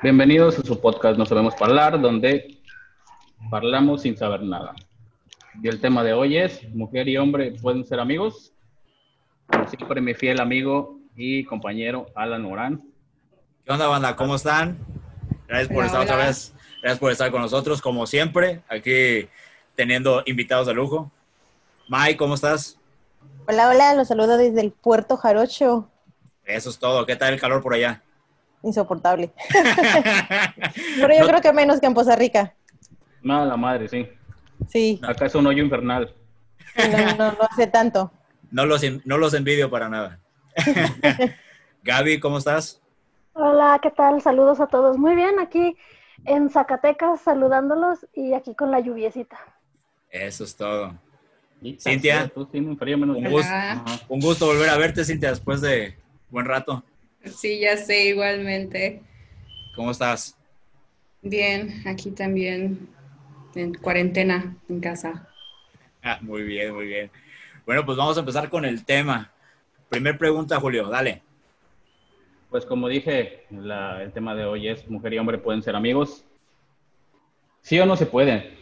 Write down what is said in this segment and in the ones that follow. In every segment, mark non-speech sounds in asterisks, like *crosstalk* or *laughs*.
Bienvenidos a su podcast No Sabemos Hablar, donde hablamos sin saber nada. Y el tema de hoy es, mujer y hombre pueden ser amigos. Como siempre, mi fiel amigo y compañero Alan Morán. ¿Qué onda, banda? ¿Cómo están? Gracias por Hola, estar otra hola. vez. Gracias por estar con nosotros, como siempre, aquí teniendo invitados de lujo. Mike, ¿cómo estás? Hola, hola, los saludo desde el puerto Jarocho. Eso es todo. ¿Qué tal el calor por allá? Insoportable. *laughs* Pero yo No- creo que menos que en Poza Rica. Nada, la madre, sí. Sí, Acá es un hoyo infernal. no, no, no hace tanto. No los, en- no los envidio para nada. *laughs* Gaby, ¿cómo estás? Hola, ¿qué tal? Saludos a todos. Muy bien, aquí en Zacatecas saludándolos y aquí con la lluviecita. Eso es todo. Cintia. Un gusto. Un gusto volver a verte, Cintia, después de buen rato. Sí, ya sé, igualmente. ¿Cómo estás? Bien, aquí también en cuarentena en casa. Ah, muy bien, muy bien. Bueno, pues vamos a empezar con el tema. Primer pregunta, Julio, dale. Pues como dije, la- el tema de hoy es mujer y hombre pueden ser amigos. ¿Sí o no se puede?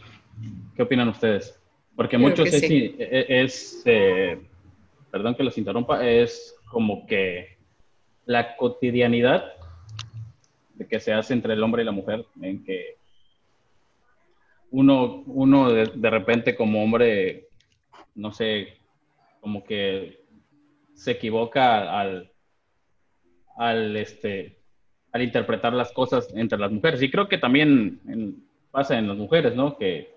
¿Qué opinan ustedes? Porque Creo muchos es, sí. es- es, eh, perdón que los interrumpa, es como que la cotidianidad que se hace entre el hombre y la mujer, en que uno, uno de, repente como hombre, no sé, como que se equivoca al, al, este, al interpretar las cosas entre las mujeres. Y creo que también pasa en las mujeres, ¿no? Que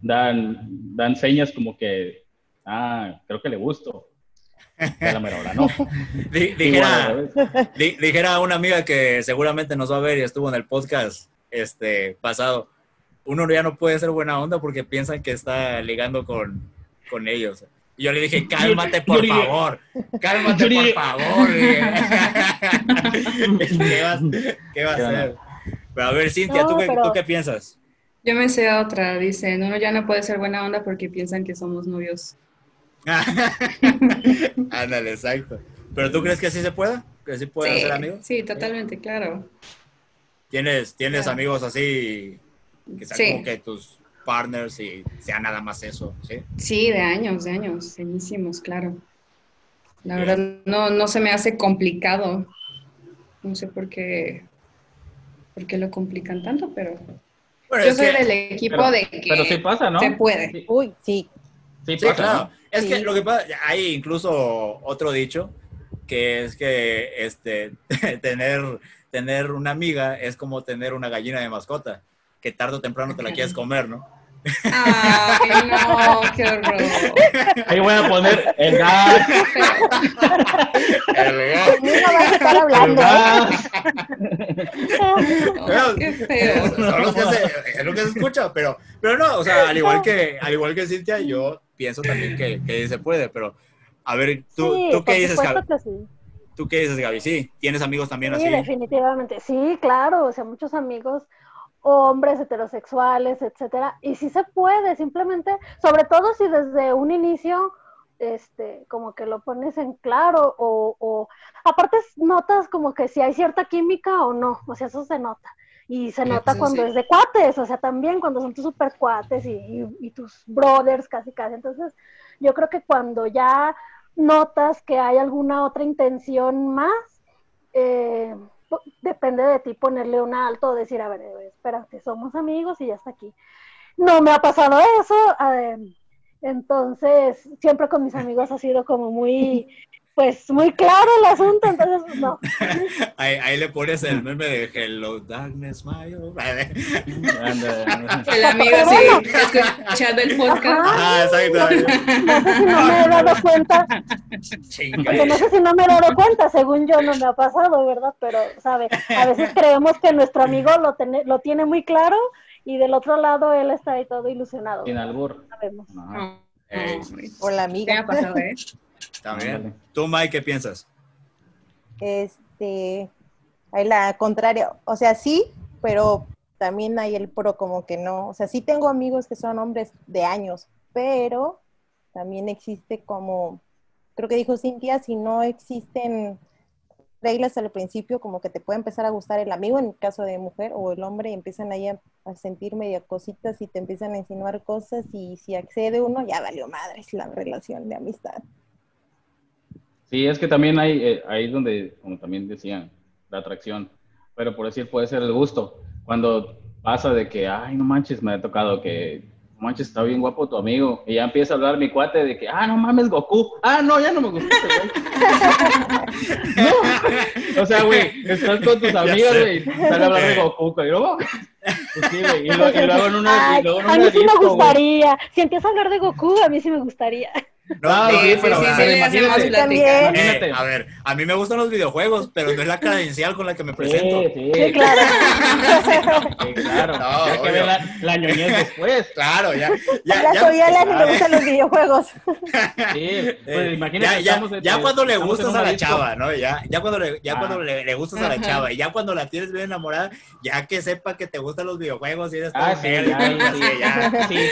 dan, dan señas como que, ah, creo que le gusto. La mera hora, ¿no? *laughs* Di- Igual, dijera, di- una amiga que seguramente nos va a ver y estuvo en el podcast este pasado. Uno ya no puede ser buena onda porque piensan que está ligando con, con ellos. Y yo le dije, cálmate por favor, cálmate por favor. ¿Qué *laughs* va, *laughs* qué va a hacer? Pero a ver, Cintia, ¿tú, qué, ¿tú qué piensas? Yo me sé otra, dicen, uno ya no puede ser buena onda porque piensan que somos novios. *laughs* Ándale, exacto. ¿Pero tú crees que sí se pueda? ¿Que sí pueden sí, ser amigos? Sí, totalmente, claro. ¿Tienes, tienes Claro. amigos así que sean Sí. como que tus partners y sea nada más eso? ¿sí? Sí, de años, de años, buenísimos, claro. La Bien. verdad, no, no se me hace complicado. No sé por qué, por qué lo complican tanto, pero yo soy que- del equipo Pero, de que pero sí pasa, ¿no? se puede. Sí, Uy, sí. sí Sí, pasa, claro. ¿no? Es Sí. que lo que pasa, hay incluso otro dicho que es que este *laughs* tener tener una amiga es como tener una gallina de mascota, que tarde o temprano te la quieres comer, ¿no? Ay, no, qué horror. Ahí voy a poner el gas. Conmigo vas a estar El hablando. gas. No, qué feo. Son los que se- es lo que se escucha, pero, pero no, o sea, al igual que, al igual que Cintia, yo pienso también que, que se puede, pero a ver, tú, sí, ¿tú qué dices, Gaby? que sí. ¿Tú qué dices, Gaby? Sí, ¿tienes amigos también Sí, así? definitivamente. Sí, claro, o sea, muchos amigos, hombres heterosexuales, etcétera, y sí se puede, simplemente, sobre todo si desde un inicio, este, como que lo pones en claro, o, o aparte notas como que si hay cierta química o no, o sea, eso se nota. Y se nota cuando sí. es de cuates, o sea, también cuando son tus super cuates y, y- y tus brothers casi casi. Entonces, yo creo que cuando ya notas que hay alguna otra intención más, eh, depende de ti ponerle un alto o decir, a ver, espérate, somos amigos y ya está aquí. No me ha pasado eso, eh, entonces siempre con mis amigos ha sido como muy, pues muy claro el asunto, entonces pues, no. *laughs* Ahí, ahí le pones el meme de Hello Darkness, Anda, El amigo sí, escuchando el podcast. Ah, exacto. No sé si no me he dado cuenta, porque no sé si no me he dado cuenta, según yo no me ha pasado, ¿verdad? Pero, ¿sabe? A veces creemos que nuestro amigo lo, tiene- lo tiene muy claro y del otro lado él está ahí todo ilusionado. Sin albur. Sabemos. Ajá. No, Ey, Por la ¿Qué me ha amiga. pasado, eh? Está bien. Ándale. ¿Tú, Mike, qué piensas? Este, hay la contraria. O sea, sí, pero también hay el pro como que no. O sea, sí tengo amigos que son hombres de años, pero también existe como, creo que dijo Cintia, si no existen reglas al principio, como que te puede empezar a gustar el amigo en caso de mujer o el hombre, y empiezan ahí a, a sentir media cositas y te empiezan a insinuar cosas y si accede uno, ya valió madres la relación de amistad. Sí, es que también hay, eh, ahí donde, como también decían, la atracción, pero por decir puede ser el gusto. Cuando pasa de que, ay, no manches, me ha tocado que, no manches, está bien guapo tu amigo, y ya empieza a hablar mi cuate de que, ah, no mames, Goku, ah, no, ya no me gusta. *laughs* No. O sea, güey, estás con tus *laughs* amigas, sé. güey, y a hablar de Goku, güey, no, *laughs* pues sí, y, lo- y luego en una, Ay, y luego en a mí sí me disco, gustaría. Si empieza a hablar de Goku, a mí sí me gustaría. No, no, sí, Sí, pero, sí, le hacemos imagínate. plática. También. Imagínate. Eh, a ver, a mí me gustan los videojuegos, pero no es la credencial con la que me presento. Sí, sí, Sí, claro. sí, claro. No, ya que ve la, la ñoñez después. Claro, ya. Ya, la ya, soy Alan y me gustan los videojuegos. *laughs* Sí, eh, pues imagínate. ya, ya, ya cuando le gustas a la chava, ¿no? Ya, ya cuando, le, ya Ah. cuando le, le gustas a la chava y ya cuando la tienes bien enamorada, ya que sepa que te gustan los videojuegos y eres todo Ah, ya, todo sí, *laughs* ya. sí.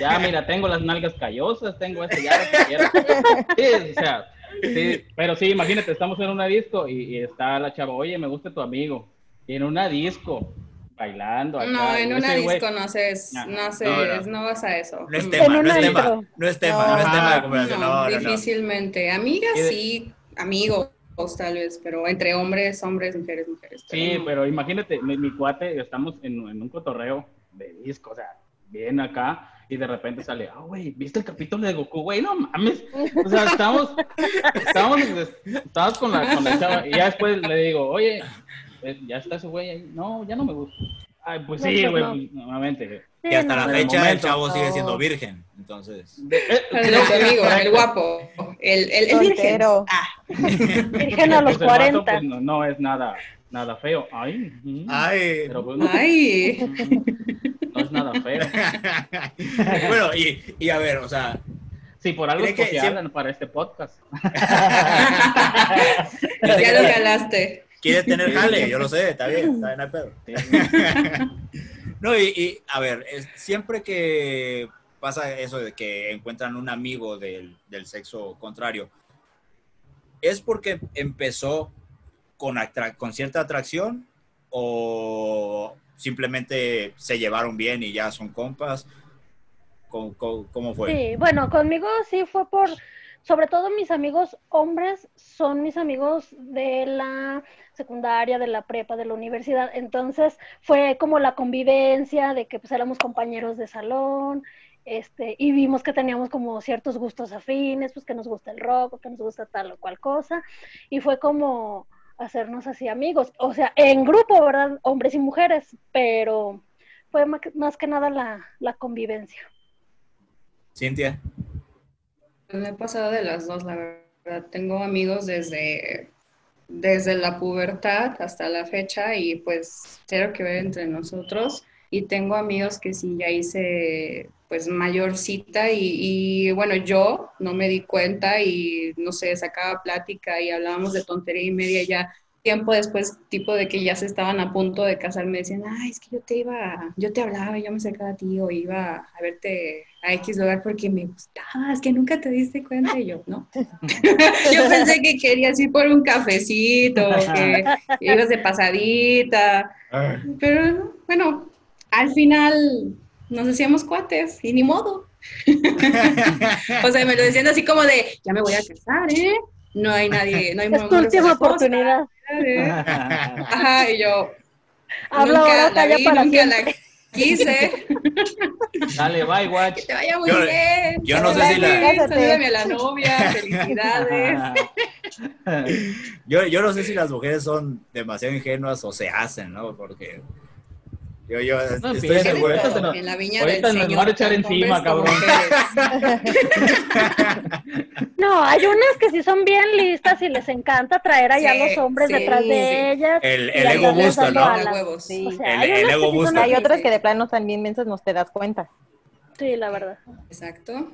Ya, mira, tengo las nalgas callosas, tengo esto, ya lo que quieras. *laughs* Sí, o sea, sí, pero sí, imagínate, estamos en una disco y, y está la chava, oye, me gusta tu amigo. Y en una disco, bailando. acá, No, en una disco no haces, No, no haces, no, no. no vas a eso. No es tema, no es tema, no es tema, No. no, es tema de Ajá. conversación. No, No, no, no. difícilmente. Amigas sí, amigos tal vez, pero entre hombres, hombres, mujeres, mujeres. pero Sí, no. pero imagínate, mi, mi cuate, estamos en, en un cotorreo de disco, o sea, bien acá, y de repente sale, ah, güey, ¿viste el capítulo de Goku, güey? No mames. O sea, estamos, estamos, estamos con, la, con la chava, y ya después le digo, oye, eh, ya está ese güey ahí. No, ya no me gusta. Ay, pues No, sí, güey, no. pues, nuevamente. Y hasta la el fecha el chavo sigue siendo virgen, entonces. Eh, amigo, el guapo, el, el, el virgen. Ah, Virgen a los pues, el vato, 40. pues, no, no es nada, nada feo. Ay. Ay. pero pues, no, ay. *laughs* no es nada feo. *laughs* bueno, y, y a ver, o sea, Sí, por algo ¿Cree que es que siempre- hablan para este podcast. *laughs* ya lo calaste. quieres tener jale, yo lo sé, está bien, está bien al pedo. *laughs* No, y, y, a ver, es- siempre que pasa eso de que encuentran un amigo del, del sexo contrario, ¿es porque empezó con, atra- con cierta atracción o simplemente se llevaron bien y ya son compas? ¿Cómo, fue? Sí, bueno, conmigo sí fue por, sobre todo mis amigos hombres son mis amigos de la secundaria, de la prepa, de la universidad. Entonces fue como la convivencia de que pues éramos compañeros de salón, este, y vimos que teníamos como ciertos gustos afines, pues que nos gusta el rock, o que nos gusta tal o cual cosa, y fue como hacernos así amigos, o sea, en grupo, ¿verdad? Hombres y mujeres, pero fue más que nada la, la convivencia. Cintia. Me he pasado de las dos, la verdad. Tengo amigos desde, desde la pubertad hasta la fecha y pues cero que ver entre nosotros. Y tengo amigos que sí ya hice pues mayorcita y, y bueno, yo no me di cuenta y no sé, sacaba plática y hablábamos de tontería y media y ya tiempo después, tipo de que ya se estaban a punto de casar, me decían, ay, es que yo te iba, yo te hablaba, yo me acercaba a ti o iba a verte a X lugar porque me gustabas, que nunca te diste cuenta y yo, ¿no? *laughs* yo pensé que querías ir por un cafecito, que *laughs* ibas de pasadita, pero bueno, al final nos hacíamos cuates y ni modo. *laughs* o sea, me lo decían así como de, ya me voy a casar, ¿eh? No hay nadie, no hay Es tu última oportunidad. ¿eh? Ajá, y yo Habla nunca ahora, la calla vi, para nunca la quise. Dale, bye, Que watch. te vaya muy Yo- bien. yo no que sé si la-. Salúdame a la novia, felicidades. *laughs* Yo, yo no sé si las mujeres son demasiado ingenuas o se hacen, ¿no? Porque yo, yo No estoy seguro. nos- en la viña ahorita del nos Señor. van a echar encima, cabrón. No, hay unas que sí son bien listas y les encanta traer allá a Sí, los hombres sí, detrás sí. de ellas. El, el ego dando ¿no? O sea, El- hay el unas ego booster. Hay otras que de plano están bien mensas, no te das cuenta. Sí, la verdad. Exacto.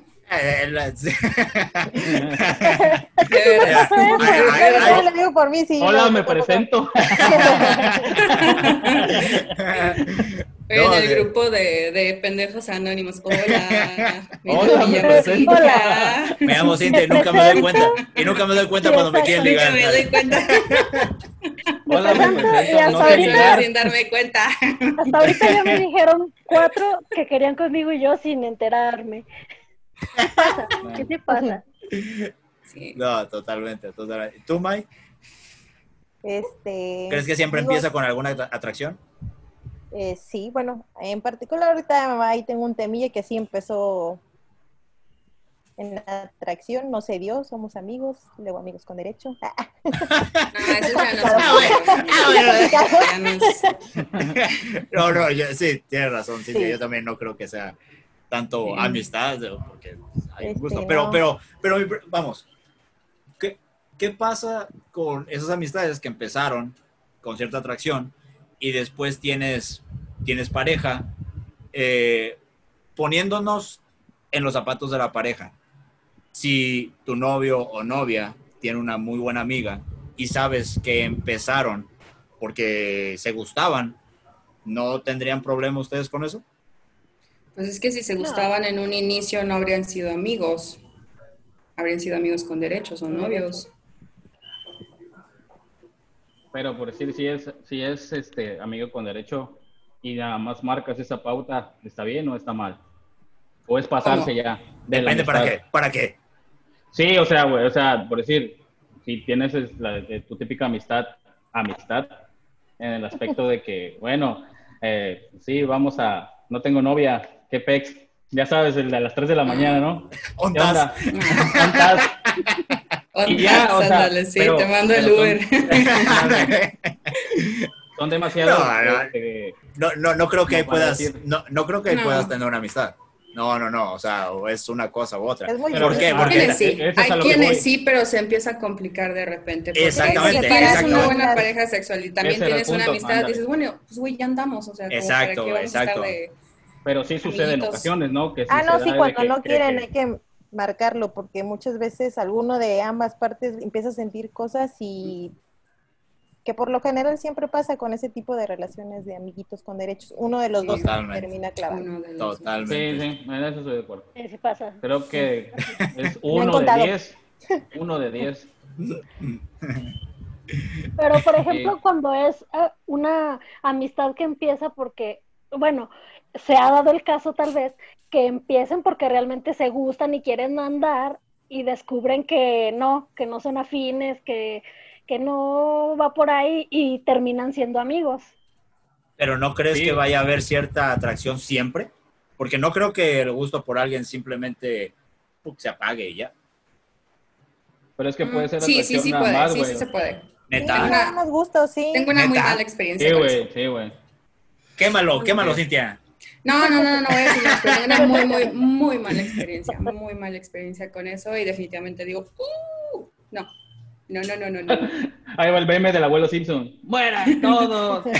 Le digo por mí, sí. Hola, no, me presento. En el grupo de, de pendejos anónimos. Hola. *laughs* Hola, me es presento. Cintia. Me llamo Cintia y nunca me doy cuenta. Y nunca me doy cuenta cuando me quieren Nunca ligar. me doy cuenta. *laughs* Hola, me presento y presento. hasta No sé ahorita- ligar. sin darme cuenta. Hasta ahorita ya me *laughs* dijeron cuatro que querían conmigo y yo sin enterarme. ¿Qué te pasa? Sí. No, totalmente, totalmente. ¿Tú, Mike? Este, ¿Crees que siempre digo, empieza con alguna atra- atracción? eh, sí, bueno, en particular ahorita ahí tengo un temilla que sí empezó en la atracción, no se dio, somos amigos, luego amigos con derecho. No, *laughs* no Ah. Ah, no No, yo- sí, tienes razón, Cintia. Sí. Yo también no creo que sea tanto Sí. amistad, porque hay un Este, gusto. Pero, no. pero, pero, pre- vamos, ¿qué, ¿qué pasa con esas amistades que empezaron con cierta atracción y después tienes, tienes pareja, eh, poniéndonos en los zapatos de la pareja? Si tu novio o novia tiene una muy buena amiga y sabes que empezaron porque se gustaban, ¿no tendrían problema ustedes con eso? Pues es que si se gustaban en un inicio no habrían sido amigos. Habrían sido amigos con derechos o novios. Pero por decir, si es, si es este amigo con derecho y nada más marcas esa pauta, ¿está bien o está mal? O es pasarse ¿Cómo? ya. de Depende para qué. ¿Para qué? Sí, o sea, güey, o sea, por decir, si tienes es, la, tu típica amistad, amistad, en el aspecto de que, bueno, eh, sí, vamos a, no tengo novia, qué pex, ya sabes, el de las 3 de la mañana, ¿no? ¿Qué ¿Ontas? onda? ¿Cuántas? *laughs* Y ya, o sea, Ándale, sí, pero- te mando el pero son- Uber. *laughs* *laughs* Son demasiados. No, no. este, No, no, no creo que puedas, no, no creo que puedas tener una amistad. No, no, no, o sea, o es una cosa u otra. ¿Por qué? Porque Quienes sí, hay quienes sí, pero se empieza a complicar de repente. Porque Exactamente, Si tienes una buena pareja sexual y también Ese tienes una amistad, ándale. dices, bueno, pues güey, ya andamos, o sea, como Exacto, para qué vamos exacto. a estar de... pero sí sucede en ocasiones, ¿no? Que sí Ah, no, sí, cuando que- no quieren que- hay que marcarlo, porque muchas veces alguno de ambas partes empieza a sentir cosas y que por lo general siempre pasa con ese tipo de relaciones de amiguitos con derechos. Uno de los Sí. dos Totalmente. termina clavando. uno de los- Sí, Totalmente. sí, en eso estoy de acuerdo. Sí, sí pasa. Creo que es uno de contado. diez. Uno de diez. Pero, por ejemplo, Sí. cuando es eh, una amistad que empieza porque, bueno, se ha dado el caso tal vez que empiecen porque realmente se gustan y quieren andar y descubren que no, que no son afines, que, que no va por ahí y terminan siendo amigos. Pero ¿no crees Sí. que vaya a haber cierta atracción siempre? Porque no creo que el gusto por alguien simplemente se apague y ya. Pero es que puede ser Sí, sí, atracción sí nada puede, más, sí, sí se puede. Sí, Neta. nada más gusto, sí. Tengo una muy mala experiencia Sí, güey, sí, güey. Quémalo, quémalo, Cintia. No, no, no, no voy a decir tengo una *laughs* muy, muy, muy mala experiencia, muy mala experiencia con eso y definitivamente digo, "Uh, no, no, no, no, no, no. Ahí va el meme del abuelo Simpson. ¡Mueran todos! *laughs*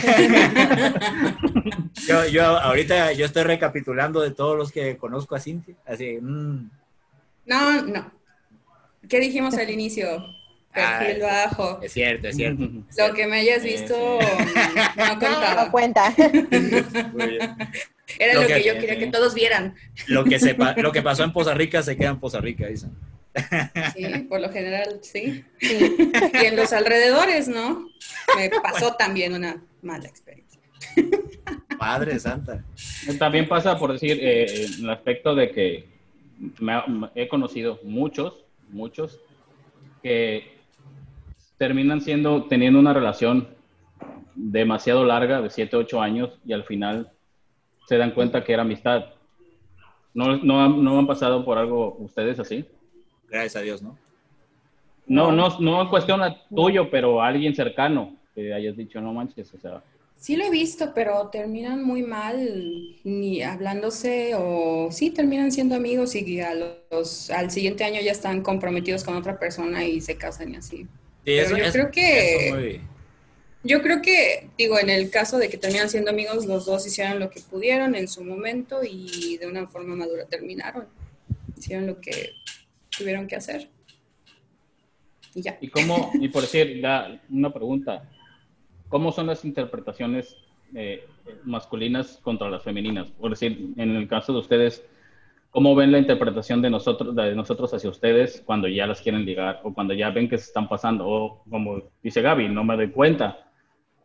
Yo, yo ahorita yo estoy recapitulando de todos los que conozco a Cintia. Así, mm, No, no. ¿Qué dijimos al inicio? Perfil Ah, bajo. es cierto, es cierto. Lo que me hayas visto sí. no No contaba. cuenta. *laughs* Muy bien. Era Lo lo que- que yo sí, quería que todos vieran. Lo que, se lo que pasó en Poza Rica se queda en Poza Rica, dicen. Sí, por lo general, sí. Y en los alrededores, ¿no? Me pasó también una mala experiencia. Padre Santa. También pasa por decir, eh, el aspecto de que me ha- me- he conocido muchos, muchos, que terminan siendo, teniendo una relación demasiado larga, de 7, 8 años, y al final se dan cuenta que era amistad. ¿No, no, han- no han pasado por algo ustedes así? Gracias a Dios, ¿no? No, no, no en cuestión a tuyo, pero a alguien cercano que hayas dicho, no manches, o sea, Sí lo he visto, pero terminan muy mal, ni hablándose o sí terminan siendo amigos y a los, al siguiente año ya están comprometidos con otra persona y se casan y así. Sí, Pero yo creo que- eso muy- Yo creo que, digo, en el caso de que terminan siendo amigos, los dos hicieron lo que pudieron en su momento y de una forma madura terminaron. hicieron lo que tuvieron que hacer. Y ya. ¿Y cómo, y por decir, una pregunta, ¿cómo son las interpretaciones eh, masculinas contra las femeninas? Por decir, en el caso de ustedes, ¿cómo ven la interpretación de nosotros, de nosotros hacia ustedes cuando ya las quieren ligar o cuando ya ven que se están pasando? O como dice Gaby, no me doy cuenta,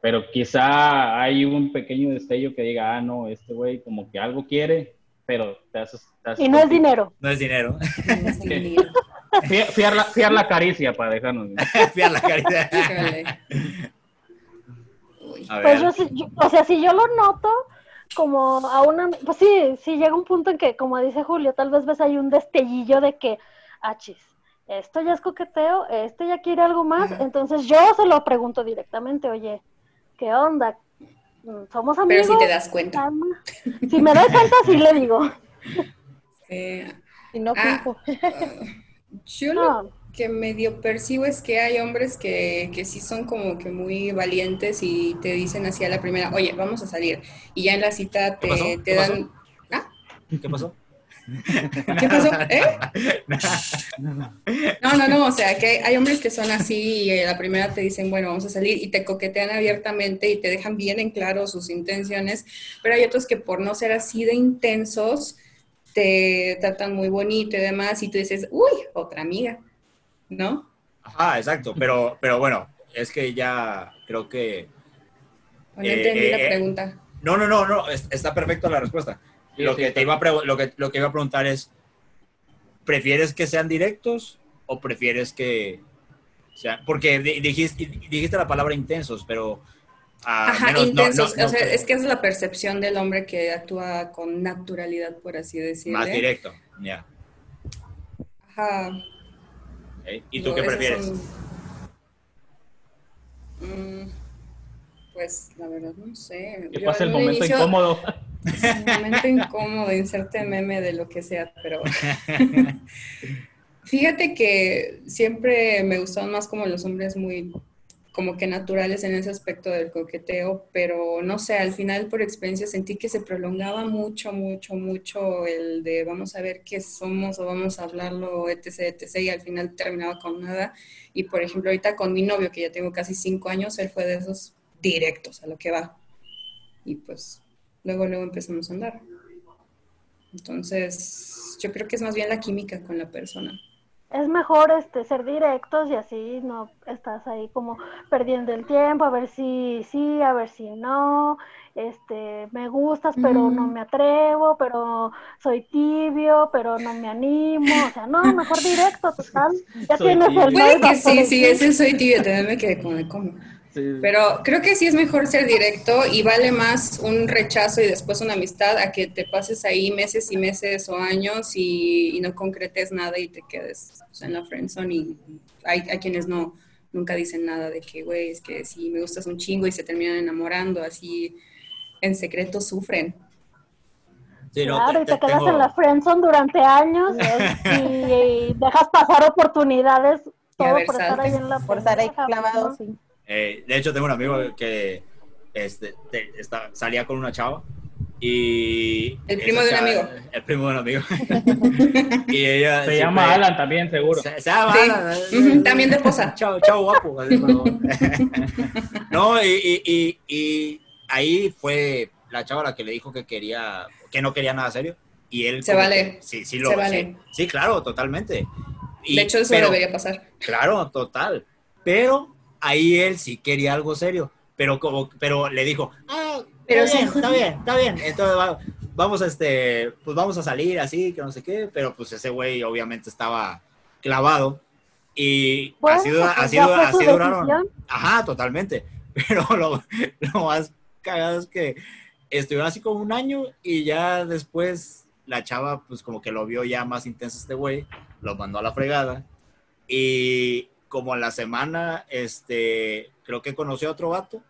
pero quizá hay un pequeño destello que diga, ah, no, este güey como que algo quiere, pero te haces... te haces Y no es dinero. No es dinero. *laughs* Fiar, fiar la, fiar la caricia para dejarnos. *laughs* Fiar la caridad. Híjole. Uy. A Pues yo, sí- yo- o sea, si yo lo noto como a una, pues sí, sí llega un punto en que, como dice Julio, tal vez ves ahí un destellillo de que, achis, esto ya es coqueteo, este ya quiere algo más, Ajá. entonces yo se lo pregunto directamente, oye, ¿qué onda? ¿Somos Pero amigos? si te das cuenta. Si me doy cuenta, sí le digo. *laughs* Eh, Y no Ah. finjo. yo lo No, que medio percibo es que hay hombres que, que sí son como que muy valientes y te dicen así a la primera, oye, vamos a salir. Y ya en la cita ¿Qué te, te ¿Qué dan... ¿Qué pasó? *laughs* ¿Qué pasó? ¿Eh? *laughs* No, no, no, o sea, que hay hombres que son así y a la primera te dicen, bueno, vamos a salir y te coquetean abiertamente y te dejan bien en claro sus intenciones, pero hay otros que por no ser así de intensos te tratan muy bonito y demás y tú dices, uy, otra amiga, ¿no? Ajá, exacto. Pero, pero bueno, es que ya creo que. O no Eh, entendí la eh, eh. pregunta. No, no, no, no. es- Está perfecta la respuesta. Sí, lo, sí, que te iba a lo, que, lo que iba a preguntar es: ¿prefieres que sean directos o prefieres que sean.? Porque di- dijiste, dijiste la palabra intensos, pero. ah, Ajá, menos- intensos. no- no o sea, creo. es que es la percepción del hombre que actúa con naturalidad, por así decirlo. Más directo, ya. Ajá. Ok. ¿Y tú qué prefieres? son- Mm, pues la verdad no sé. Que Yo pase el momento inicio- incómodo. *laughs* Sí, momento incómodo, inserte meme de lo que sea, pero *laughs* fíjate que siempre me gustaron más como los hombres muy como que naturales en ese aspecto del coqueteo, pero no sé, al final por experiencia sentí que se prolongaba mucho, mucho, mucho el de vamos a ver qué somos o vamos a hablarlo, etc., etc., y al final terminaba con nada. Y por ejemplo, ahorita con mi novio, que ya tengo casi cinco años, él fue de esos directos a lo que va. Y pues luego, luego empezamos a andar. Entonces, yo creo que es más bien la química con la persona. Es mejor este ser directos y así no estás ahí como perdiendo el tiempo, a ver si sí, a ver si no, este, me gustas, pero no Mm. me atrevo, pero soy tibio, pero no me animo, o sea, no, mejor directo, total, ya Soy tienes tibio. el Puede que sí, sí, ese soy tibio, también me quedé cómo. Pero creo que sí es mejor ser directo y vale más un rechazo y después una amistad a que te pases ahí meses y meses o años y, y no concretes nada y te quedes o sea, en la friendzone y hay, hay quienes no nunca dicen nada de que, güey, es que sí me gustas un chingo y se terminan enamorando, así en secreto sufren. Sí, no, Claro, y te- te quedas tengo- en la friendzone durante años *laughs* y dejas pasar oportunidades todo por estar ahí en la Por estar ahí clavado, sí. Eh, de hecho, tengo un amigo que este, te- está- salía con una chava y... El primo de un chava- amigo. El primo de un amigo. *laughs* y ella... Se siempre- llama Alan también, seguro. Se, se llama Sí. Alan. También de posa. Chao, chao, guapo. *laughs* No, y, y, y, y ahí fue la chava la que le dijo que quería, que no quería nada serio. Y él... Se vale. que- sí, sí, lo, Se sí. vale. Sí, claro, totalmente. Y- de hecho, eso pero- debería pasar. Claro, total. Pero ahí él sí quería algo serio. Pero como, pero le dijo, ah, Pero está bien, está bien, está bien. Entonces va- vamos a este, pues vamos a salir así, que no sé qué. Pero pues ese güey obviamente estaba clavado. Y Bueno, así, pues así, así duraron. Ajá, totalmente. *laughs* Pero lo, lo más cagado es que estuvieron así como un año y ya después la chava pues como que lo vio ya más intenso este güey, lo mandó a la fregada y como a la semana este creo que conoció a otro vato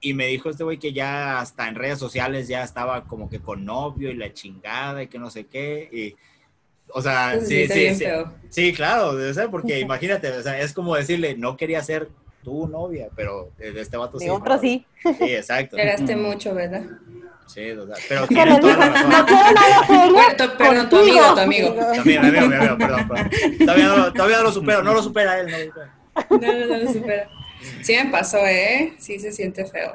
y me dijo este güey que ya hasta en redes sociales ya estaba como que con novio y la chingada y que no sé qué y o sea, Eso sí, sí, sí. Sí, claro, porque *laughs* imagínate, o sea, es como decirle, no quería ser tu novia, pero de de este vato sí. De otro ¿no? sí. Sí, exacto. Esperaste mucho, ¿verdad? Sí, total. Pero tienes toda dijo, la razón. no quiero nada serio. Tu contigo". amigo, tu amigo. Mi amigo, mi amigo, perdón, perdón. Todavía no, lo- todavía no lo supero, no lo supera él. No lo supera. No, no, no, no supera. Sí me pasó, ¿eh? Sí se siente feo.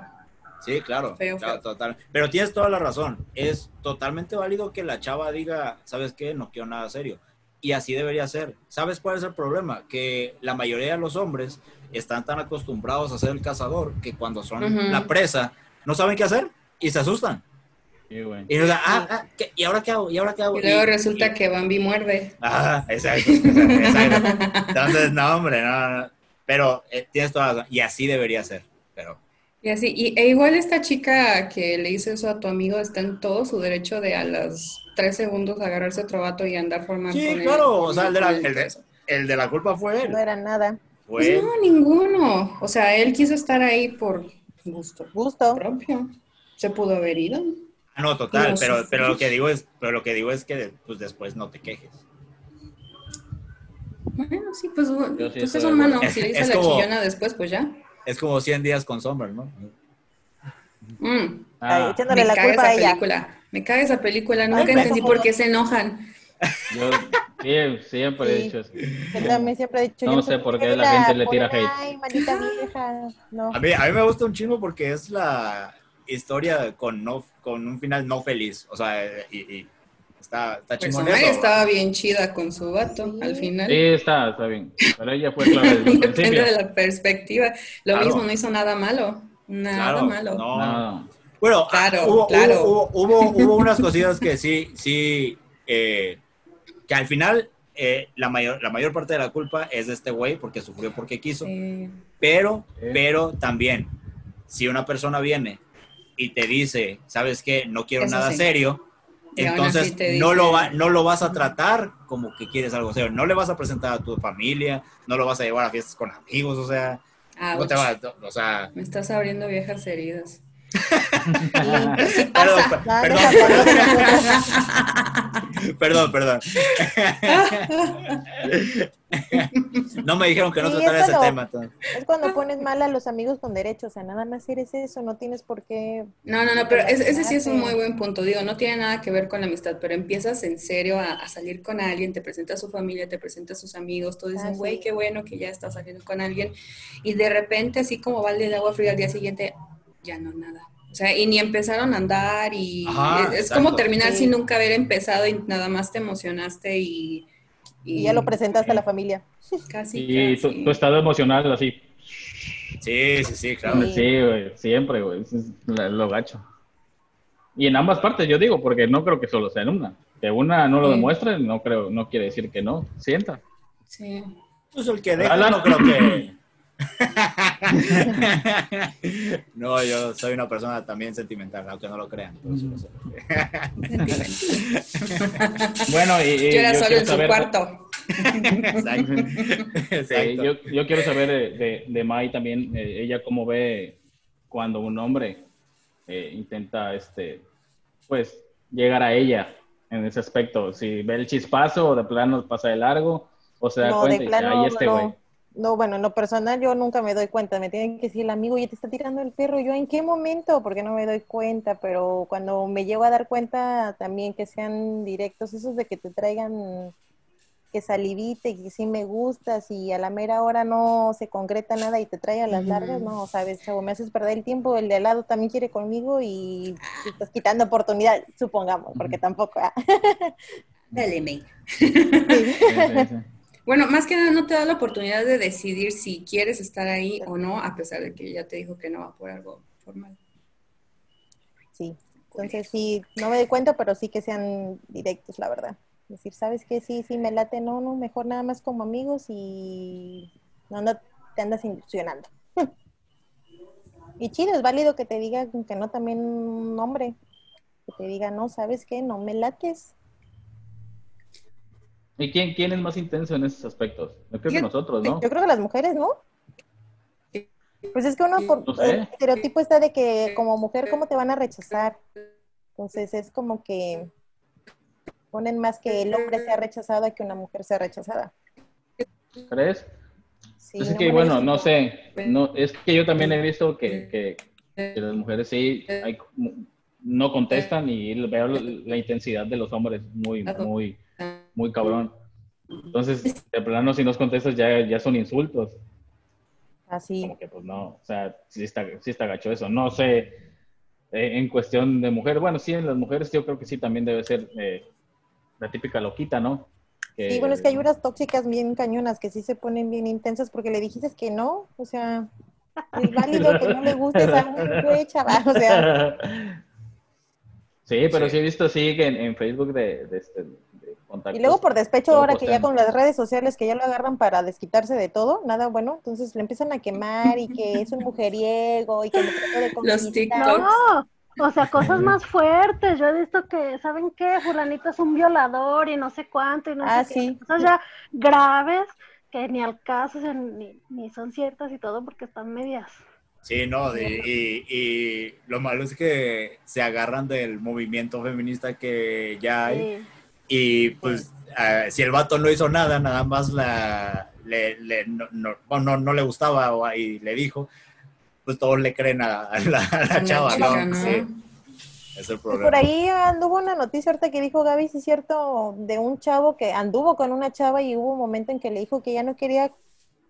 Sí, claro, Feo, claro, feo. total. Pero tienes toda la razón. Es totalmente válido que la chava diga, ¿sabes qué? No quiero nada serio. Y así debería ser. ¿Sabes cuál es el problema? Que la mayoría de los hombres están tan acostumbrados a ser el cazador que cuando son la presa no saben qué hacer y se asustan. Sí, güey. Y, ah, ah, ¿qué? ¿y ahora qué hago? ¿Y ahora qué hago? Y luego Y- resulta y- que Bambi muerde. Ah, exacto, exacto. Entonces, no, hombre, no, no. Pero eh, tienes toda la razón. Y así debería ser. Pero Y así, y, e igual esta chica que le hizo eso a tu amigo está en todo su derecho de a los tres segundos agarrarse otro vato y andar formando Sí, con él. claro, o sea, el de la- el de- el de la culpa fue él. No era nada. Pues no, ninguno. O sea, él quiso estar ahí por gusto Gusto. propio. Se pudo haber ido. Ah, No, total, No, pero, sí, pero sí. lo que digo es, pero lo que digo es que pues después no te quejes. Bueno, sí, pues, sí pues estoy es humano. Si le hizo la como- chillona después, pues ya. Es como 100 días con sombra, ¿no? Mm, Ay, Ah, echándole me la caga culpa a esa ella. película. Me caga esa película. Nunca pero- entendí por qué se enojan. yo sí, siempre he Sí. dicho eso. Yo también siempre he dicho. No yo sé por qué que la gente le tira hate. Ay, manita *laughs* vieja. No. A mí, a mí me gusta un chingo porque es la historia con, no, con un final no feliz. O sea, y, y está, está El chingón eso. estaba bien chida con su vato Sí. al final. Sí, está, está bien. Pero ella fue clave desde *laughs* Depende principio. de la perspectiva. Lo Claro. mismo, no hizo nada malo. Nada Claro, malo. no. No, Bueno, Claro, ah, hubo, claro. Hubo, hubo, hubo- *laughs* hubo unas cosillas que sí, sí, eh, que al final eh, la, mayor, la mayor parte de la culpa es de este güey porque sufrió porque quiso. Sí. Pero, Sí. pero también, si una persona viene y te dice, ¿sabes qué? No quiero Eso nada sí. serio, Y entonces no, lo va, no lo vas a tratar como que quieres algo serio. No le vas a presentar a tu familia, no lo vas a llevar a fiestas con amigos, o sea, no te Ouch. va, o sea... Me estás abriendo viejas heridas. *laughs* Perdón, pasa. perdón, *laughs* *laughs* *laughs* perdón, perdón. *laughs* No me dijeron que no Sí, tratara eso ese tema. entonces. Es cuando pones mal a los amigos con derecho. O sea, nada más eres eso. No tienes por qué. No, no, no, pero ese, ese sí es un muy buen punto. Digo, no tiene nada que ver con la amistad, pero empiezas en serio a, a salir con alguien, te presenta a su familia, te presenta a sus amigos, todos dicen, Ah, güey, sí. qué bueno que ya estás saliendo con alguien. Y de repente, así como balde de agua fría al día siguiente, ya no nada. O sea, y ni empezaron a andar y Ajá, es, como terminar Sí. sin nunca haber empezado y nada más te emocionaste y... Y ya lo presentaste a la familia. Casi, Y tu, casi. tu estado emocional así. Sí, sí, sí, claro. Sí. Sí, güey, siempre, güey. Es lo gacho. Y en ambas partes, yo digo, porque no creo que solo sea en una. Que una no lo Sí. demuestre, no creo, no quiere decir que no. Sienta. Sí. Pues el que deja, Alan. no creo que. *laughs* no, yo soy una persona también sentimental, aunque no lo crean. pero sí lo soy. *laughs* Bueno, y, y Yo era yo solo quiero en su saber- cuarto. Exacto. Sí, Exacto. yo, yo quiero saber de, de, de Mai también, eh, ella cómo ve cuando un hombre eh, intenta, este, pues, llegar a ella en ese aspecto. Si ve el chispazo o de plano pasa de largo o se da No, cuenta de y ay, este güey. no. No, bueno, en lo personal yo nunca me doy cuenta. Me tienen que decir el amigo, ya te está tirando el perro. Yo, ¿en qué momento? Porque no me doy cuenta. Pero cuando me llego a dar cuenta, también que sean directos, esos de que te traigan que salivite, que sí me gustas y a la mera hora no se concreta nada y te trae a las largas, no, sabes, chavo, me haces perder el tiempo, el de al lado también quiere conmigo y te estás quitando oportunidad, supongamos, porque tampoco. ah. Dale, May. *laughs* Sí, sí, sí. Bueno, más que nada no te da la oportunidad de decidir si quieres estar ahí o no, a pesar de que ya te dijo que no va por algo formal. Sí, entonces sí, no me doy cuenta, pero sí que sean directos, la verdad. Decir, ¿sabes qué? Sí, sí, me late, no, no, mejor nada más como amigos y no, no te andas ilusionando. *laughs* y chido, es válido que te diga que no también un hombre, que te diga, no, ¿sabes qué? No me lates. ¿Y quién, quién es más intenso en esos aspectos? Yo creo que nosotros, ¿no? Yo creo que las mujeres, ¿no? Pues es que uno, por, No sé. el estereotipo está de que como mujer, ¿cómo te van a rechazar? Entonces es como que ponen más que el hombre sea rechazado a que una mujer sea rechazada. ¿Crees? Sí, Pues es no, que, bueno, no sé. No, es que yo también he visto que, que, que las mujeres sí, hay no contestan y veo la, la intensidad de los hombres muy, muy, muy cabrón. Entonces, de plano, si nos contestas, ya, ya son insultos. Así. Como que, pues no, o sea, sí está, sí está gacho eso. No sé, eh, en cuestión de mujer, bueno, sí, en las mujeres yo creo que sí también debe ser eh, la típica loquita, ¿no? Que- Sí, bueno, es que hay unas tóxicas bien cañonas que sí se ponen bien intensas porque le dijiste que no, o sea, es válido que no le guste esa güey, chaval, o sea, Sí, pero Sí. sí he visto así que en, en Facebook de, de, este, contactos. y luego por despecho ahora que ya con las redes sociales que ya lo agarran para desquitarse de todo, nada bueno, entonces le empiezan a quemar y que es un *laughs* mujeriego y que de Los. TikToks. No, o sea, cosas más fuertes. Yo he visto que, ¿saben qué? Fulanito es un violador y no sé cuánto y no Ah, sé qué. sí. Cosas ya graves que ni al caso, o sea, ni, ni son ciertas y todo porque están medias. Sí, no, y, y- y lo malo es que se agarran del movimiento feminista que ya hay. Sí. Y pues, ah, si el vato no hizo nada, nada más la, le, le- no, no, no- no le gustaba o- y le dijo, pues todos le creen a, a la, a chava, ¿no? Sí, es el Y problema. por ahí anduvo una noticia ahorita que dijo Gaby, sí es cierto, de un chavo que anduvo con una chava y hubo un momento en que le dijo que ya no quería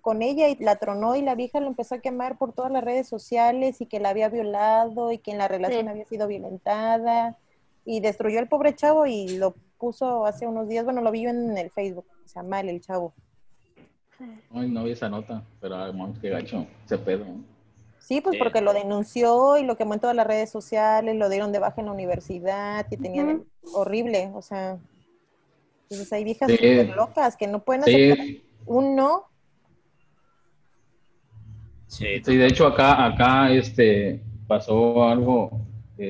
con ella y la tronó y la vieja lo empezó a quemar por todas las redes sociales y que la había violado y que en la relación Sí. había sido violentada y destruyó al pobre chavo y lo puso hace unos días, bueno, lo vi yo en el Facebook, o sea, mal el chavo. Ay, no vi esa nota, pero ah, mames, qué gacho, ese pedo. ¿no? Sí, pues Sí. porque lo denunció y lo quemó en todas las redes sociales, lo dieron de baja en la universidad y tenía horrible, o sea, entonces hay viejas Sí. súper locas que no pueden aceptar Sí, un no. Sí, sí, de hecho acá, acá, este, pasó algo,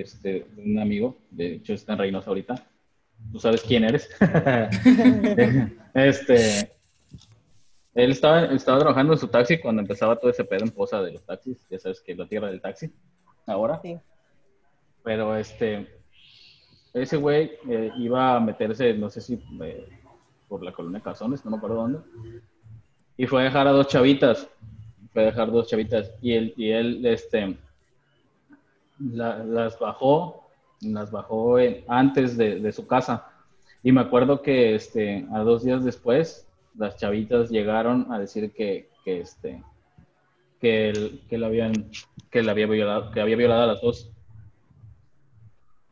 este, un amigo, de hecho está en Reynosa ahorita, tú sabes quién eres. *laughs* este, él estaba, estaba trabajando en su taxi cuando empezaba todo ese pedo en posa de los taxis, ya sabes que es la tierra del taxi, ahora. Sí. Pero este, ese güey eh, iba a meterse, no sé si eh, por la colonia Cazones, no me acuerdo dónde, y fue a dejar a dos chavitas, fue a dejar dos chavitas, y él, y él este, la- las bajó, las bajó en- antes de, de su casa. Y me acuerdo que este, a dos días después, las chavitas llegaron a decir que, que este, que, él, que, la habían, que la había violado, que había violado a las dos.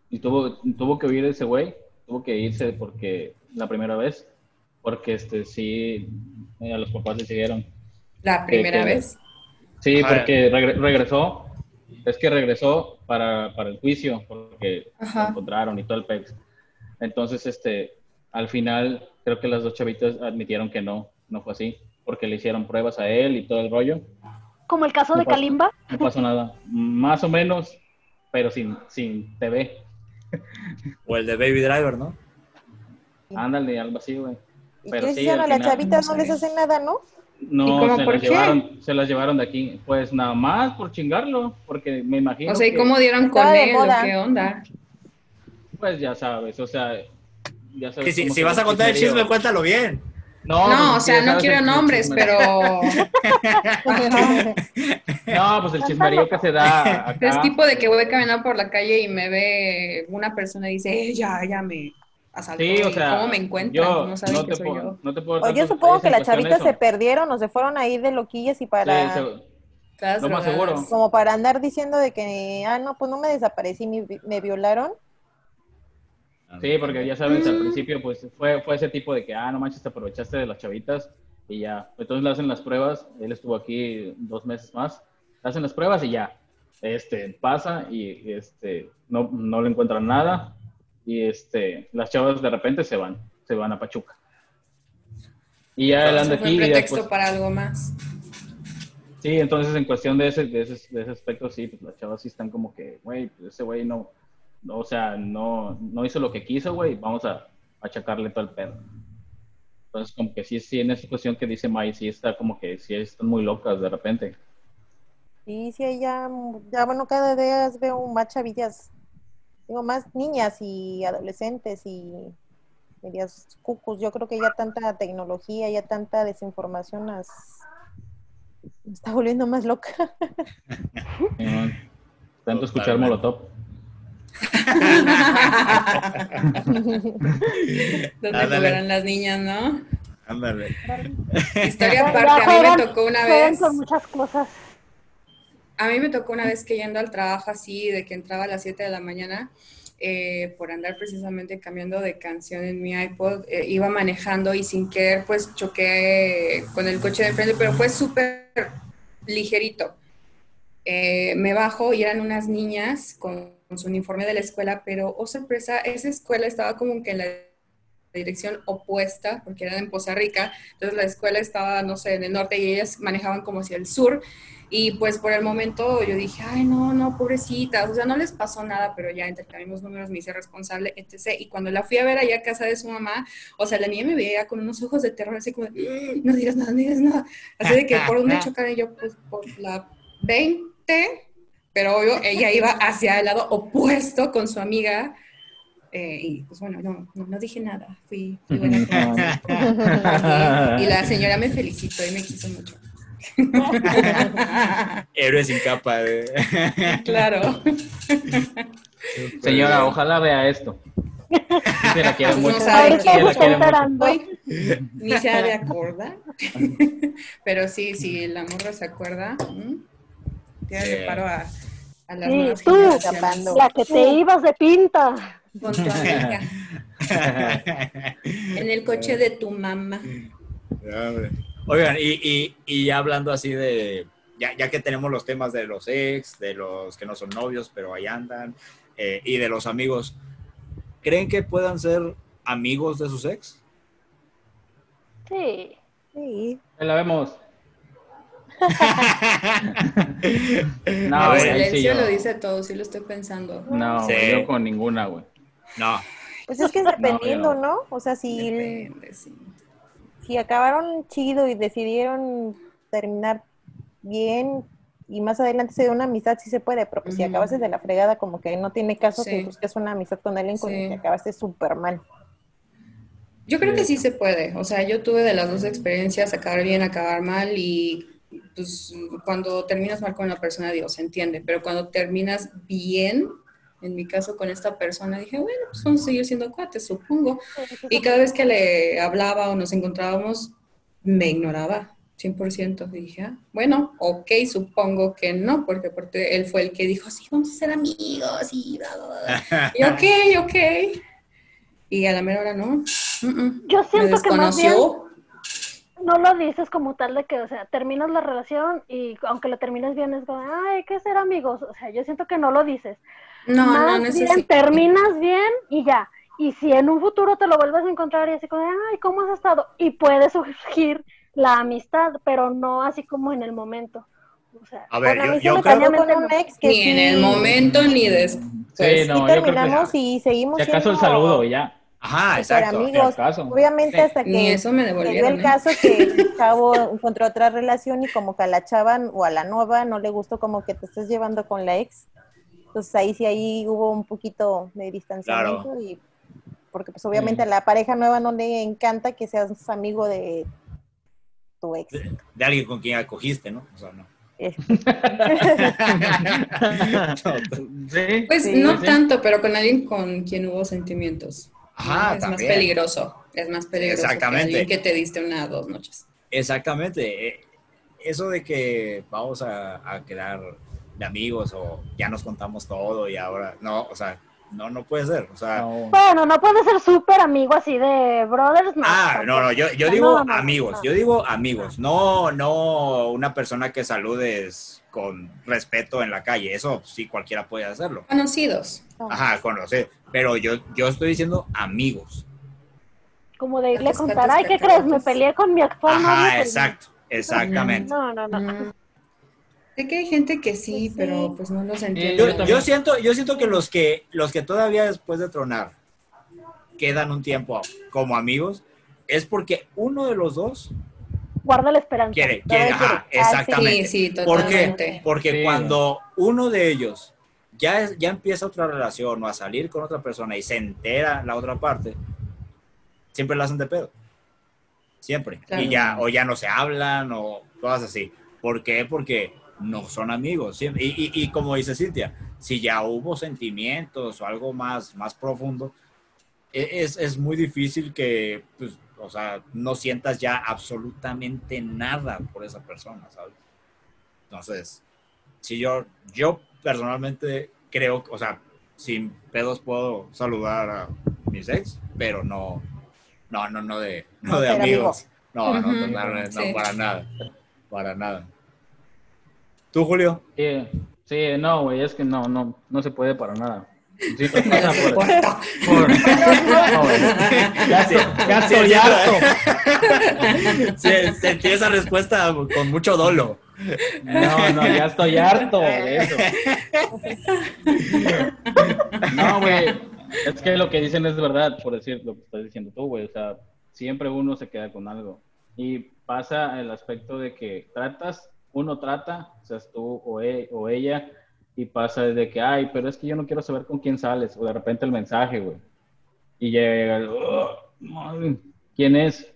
Y tuvo, tuvo que huir ese güey, tuvo que irse porque la primera vez, porque este sí, eh, a los papás le siguieron. La primera que- vez. Sí, porque regre- regresó, es que regresó para, para el juicio, porque Ajá. lo encontraron y todo el pex. Entonces, este, al final, creo que las dos chavitas admitieron que no, no fue así, porque le hicieron pruebas a él y todo el rollo. Como el caso No de. Kalimba. No pasó nada, más o menos, pero sin, sin TV. *laughs* O el de Baby Driver, ¿no? Ándale, algo así, güey. ¿Y Pero qué sí, hicieron las chavitas? no No les hacen nada, ¿no? No, ¿Y cómo se por las qué? llevaron, se las llevaron de aquí. Pues nada más por chingarlo, porque me imagino O sea, ¿y que- cómo dieron con él? ¿O qué onda? Pues ya sabes, o sea, ya sabes. Que si, vas a contar el chisme, cuéntalo bien. No, No, o pues, sea, ya no quiero nombres, chisme- pero *laughs* No, pues el chismerío que se da acá. es tipo de que voy caminando por la calle y me ve una persona y dice, eh, ya, ya me asaltó. Sí, o y sea, ¿Cómo me encuentran? yo no saben no que te soy puedo- yo. no te puedo O yo supongo que las chavitas se perdieron o se fueron ahí de loquillas y para... Sí, Lo más seguro. Como para andar diciendo de que, ah, no, pues no me desaparecí, me, me violaron. Sí, porque ya sabes, al Mm. principio pues fue, fue ese tipo de que, ah, no manches, te aprovechaste de las chavitas y ya. Entonces le hacen las pruebas, él estuvo aquí dos meses más, le hacen las pruebas y ya. Este, pasa y este, no, no le encuentran nada y este, las chavas de repente se van, se van a Pachuca. Y ya fue aquí y pretexto después, para algo más. Sí, entonces en cuestión de ese, de ese, de ese aspecto, sí, pues las chavas sí están como que, güey, pues ese güey no, no, o sea, no, no hizo lo que quiso, güey, vamos a achacarle todo el pedo. Entonces, como que sí, sí, en esa cuestión que dice May, sí está como que sí están muy locas de repente. Sí, sí, ya, ya, bueno, cada día veo más chavillas, digo, más niñas y adolescentes y medias cucus. Yo creo que ya tanta tecnología, ya tanta desinformación las me está volviendo más loca. *laughs* Tanto escuchar. Molotov. *laughs* ¿Dónde Ándale. jugarán las niñas, no? Ándale. Historia aparte, a mí me tocó una vez. con muchas cosas. A mí me tocó una vez que yendo al trabajo así, de que entraba a las 7 de la mañana, eh, por andar precisamente cambiando de canción en mi iPod, eh, iba manejando y sin querer pues choqué con el coche de frente, pero fue súper ligerito. Eh, me bajo y eran unas niñas con, con su uniforme de la escuela, pero oh sorpresa, esa escuela estaba como que en la dirección opuesta, porque eran en Poza Rica, entonces la escuela estaba, no sé, en el norte y ellas manejaban como hacia el sur, y pues por el momento yo dije, ay, no, no, pobrecitas, o sea, no les pasó nada, pero ya intercambiamos números, me hice responsable, etc. Y cuando la fui a ver allá a casa de su mamá, o sea, la niña me veía con unos ojos de terror, así como, de, "Mm, no digas nada, no digas nada. Así de que por dónde chocar y yo, pues por la 20, pero obvio, ella iba hacia el lado opuesto con su amiga. eh, y pues bueno, no, no, no dije nada, fui, fui buena *laughs* Y la señora me felicitó y me quiso mucho. *laughs* Héroe sin capa. eh. claro. Señora, ojalá vea esto. Se la quiero *laughs* No mucho. sabe Ahorita quién se la está quiero mucho. enterando. Hoy ni se ha de acordar. *laughs* Pero sí, sí, la morra se acuerda. Sí. reparo a, a las Sí, nuevas tú. La que te ibas de pinta. Con tu amiga. En el coche de tu mamá. Hombre. Oigan, y, y, y ya hablando así de, ya, ya que tenemos los temas de los ex, de los que no son novios, pero ahí andan, eh, y de los amigos, ¿creen que puedan ser amigos de sus ex? Sí. Sí. Ahí la vemos. *laughs* el No, sí silencio yo. lo dice todo, sí lo estoy pensando. No, Sí. yo con ninguna, güey. No, Pues es que es dependiendo, ¿no? O sea, si, Depende, sí. Si acabaron chido y decidieron terminar bien y más adelante se dio una amistad, sí se puede, pero pues si acabaste de la fregada, como que no tiene caso Sí. que busques una amistad con alguien con el que acabaste súper mal. Yo creo que sí se puede. O sea, yo tuve de las dos experiencias, acabar bien, acabar mal y pues cuando terminas mal con una persona, digo, se entiende, pero cuando terminas bien, en mi caso con esta persona, dije, bueno, pues vamos a seguir siendo cuates, supongo. Y cada vez que le hablaba o nos encontrábamos, me ignoraba. 100%. Y dije, ah, bueno, ok, supongo que no, porque, porque él fue el que dijo, sí, vamos a ser amigos y bla, bla, bla. *laughs* Y ok, ok. Y a la mera hora no. Mm, mm. Yo Me siento que más bien desconoció. no lo dices como tal de que, o sea, terminas la relación y aunque lo termines bien es como, ay, hay que ser amigos. O sea, yo siento que no lo dices. No, no más necesito. bien terminas bien y ya. Y si en un futuro te lo vuelves a encontrar y así como, ay, ¿cómo has estado? Y puede surgir la amistad, pero no así como en el momento. O sea, A ver, yo, yo me creo, con un ex que Ni en el momento ni después. Sí, sí no, yo creo que terminamos y seguimos si acaso el siendo saludo y ya. ajá, exacto. amigos. Si acaso. Obviamente Sí. hasta Ni que eso me dio devolvieron. el ¿eh? caso que *laughs* el chavo encontró otra relación y como que a la chava o a la nueva no le gustó como que te estés llevando con la ex. Entonces ahí sí ahí hubo un poquito de distanciamiento y porque pues obviamente a la pareja nueva no le encanta que seas amigo de tu ex. De, de alguien con quien acogiste, ¿no? O sea, no. *laughs* Sí. Pues Sí, no sí. tanto, pero con alguien con quien hubo sentimientos. Ajá, es también. más peligroso. Es más peligroso Exactamente. que alguien que te diste una o dos noches. Exactamente. eh, Eso de que vamos a, a quedar de amigos o ya nos contamos todo y ahora, no, o sea, no, no puede ser. O sea, No. Bueno, no puede ser súper amigo así de brothers, no. ah, no, no, yo, yo digo no, amigos, no. yo digo amigos, no, no una persona que saludes con respeto en la calle, eso sí cualquiera puede hacerlo. Conocidos. Ajá, conocer, pero yo, yo estoy diciendo amigos. Como de irle a contar, ay, ¿qué crees? Me peleé con mi actual novio. Ajá, pues, exacto, exactamente. No, no, no. Sé que hay gente que sí, Pues sí. pero pues no los entiende. Yo, también. yo siento, yo siento que los que los que todavía después de tronar quedan un tiempo como amigos es porque uno de los dos Guarda la esperanza. quiere, quiere, ajá. Ah, sí. exactamente. Sí, sí, ¿Por qué? totalmente. Porque Sí. cuando uno de ellos ya, es- ya empieza otra relación o a salir con otra persona y se entera la otra parte, siempre la hacen de pedo. Siempre. Claro. Y ya, o ya no se hablan o cosas así. ¿Por qué? Porque no son amigos. Y, y- y como dice Cintia, si ya hubo sentimientos o algo más, más profundo, e- es, es muy difícil que, pues, o sea, no sientas ya absolutamente nada por esa persona, ¿sabes? Entonces, si yo, yo personalmente creo, o sea, sin pedos puedo saludar a mis ex, pero no, no, no, no de, no de amigos. No, no, no, no, no, sí. para nada, para nada. ¿Tú, Julio? Sí, sí, no, güey, es que no, no, no se puede para nada. Sí, *laughs* sea, por- por- no, güey. *laughs* Ya, Sí, estoy- ya sí, estoy sí, harto. Sí, sentí esa respuesta con mucho dolo. No, no, ya estoy harto de eso. No, güey. Es que lo que dicen es verdad, por decir lo que estás diciendo tú, güey. O sea, siempre uno se queda con algo. Y pasa el aspecto de que tratas, uno trata, o sea, tú o, e- o ella, y pasa de que, ay, pero es que yo no quiero saber con quién sales. O de repente el mensaje, güey. Y llega, el, "Oh, madre, ¿quién es?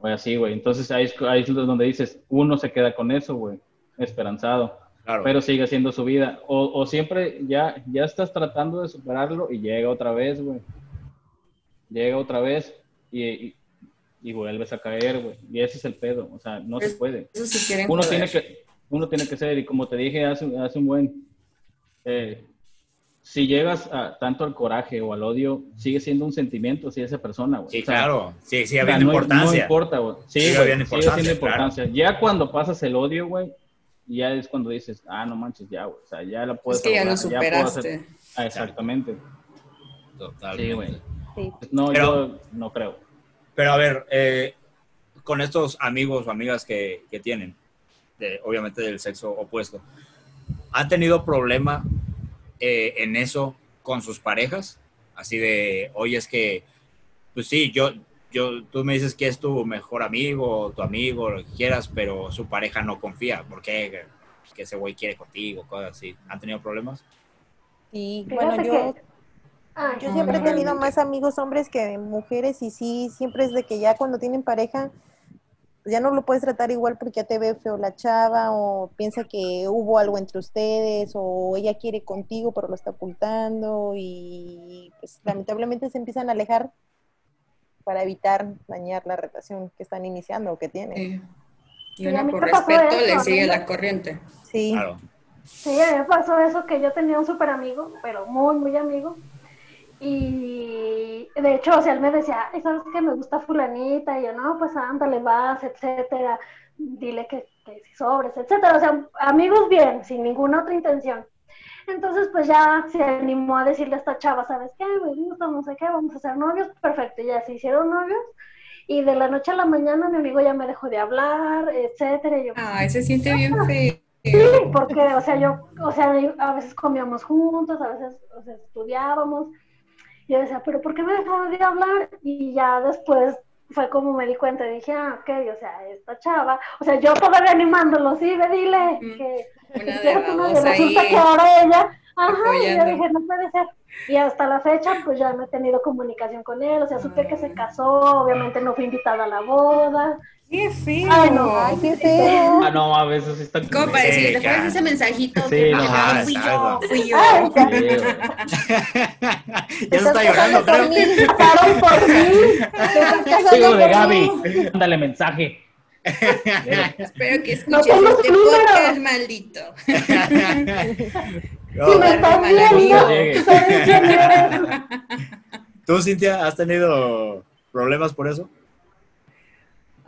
O así, güey. Entonces ahí es, ahí es donde dices, uno se queda con eso, güey, esperanzado Claro. pero sigue siendo su vida. O, o siempre ya, ya estás tratando de superarlo y llega otra vez, güey. Llega otra vez y, y, y vuelves a caer, güey. Y ese es el pedo, o sea, no se puede. Eso sí Uno tiene que, uno tiene que ser, y como te dije hace, hace un buen, eh, si llegas a, tanto al coraje o al odio, sigue siendo un sentimiento hacia esa persona, güey. Sí, O sea, claro. Sí, sí, o sea, había no, no importancia. importa, güey. Sí, Sigue güey, habiendo sigue siendo importancia, importancia. Ya cuando pasas el odio, güey, ya es cuando dices, ah, no manches, ya, güey. O sea, ya la puedes Es que ya lo abordar, puedo hacer- superaste. Ah, exactamente. Totalmente. Sí, güey. Sí. No, Pero- yo no creo. Pero a ver, eh, con estos amigos o amigas que, que tienen, de- obviamente del sexo opuesto, ¿han tenido problema eh, en eso con sus parejas? Así de, oye, es que, pues sí, yo, yo, tú me dices que es tu mejor amigo, tu amigo, lo que quieras, pero su pareja no confía. ¿Por qué? Que ese güey quiere contigo, cosas así. ¿Han tenido problemas? Fíjate bueno, yo, que- Ay, yo siempre he tenido más amigos hombres que mujeres y sí, siempre es de que ya cuando tienen pareja, ya no lo puedes tratar igual porque ya te ve feo la chava o piensa que hubo algo entre ustedes o ella quiere contigo pero lo está ocultando y pues lamentablemente se empiezan a alejar para evitar dañar la relación que están iniciando o que tienen. Sí. Y Sí, a uno mí por respeto eso, le sigue la corriente. Sí, Claro. Sí, a mí me pasó eso que yo tenía un súper amigo, pero muy, muy amigo. Y de hecho, o sea, él me decía, "Ay, ¿sabes qué? Me gusta fulanita. Y yo, no, pues ándale, vas, etcétera. Dile que, que si sobres, etcétera. O sea, amigos bien, sin ninguna otra intención. Entonces, pues ya se animó a decirle a esta chava, ¿sabes qué? Me gusta, no sé qué, vamos a ser novios. Perfecto, ya se hicieron novios. Y de la noche a la mañana mi amigo ya me dejó de hablar, etcétera. Y yo, Ay, se siente bien feo. Sí, porque, o sea, yo, o sea, a veces comíamos juntos, a veces o sea, estudiábamos. Yo decía, ¿pero por qué me dejaron de hablar? Y ya después fue como me di cuenta y dije, ah, ok, o sea, esta chava, o sea, yo todavía animándolo, sí, ve, dile, Mm, que Una que de quieres una", y babosa resulta ahí. que ahora ella, ajá, y yo dije, no puede ser. Y hasta la fecha, pues ya no he tenido comunicación con él, o sea, supe que se Ah. casó, obviamente no fui invitada a la boda. ¡Qué feo! Ay, no, ay, qué feo. Ah, no, a veces sí está ¿Cómo para decir, después de ese mensajito Sí, que no, "Ah, fui yo, fui yo. Ay, ya se está llorando, por creo. mí. Pasaron por mí. Te estás casando de Gaby, mí. mándale mensaje. Espero que No escuches tengo este número. podcast, maldito. No, Si me estás viendo. ¿sabes quién eres? ¿Tú, Cintia, has tenido problemas por eso?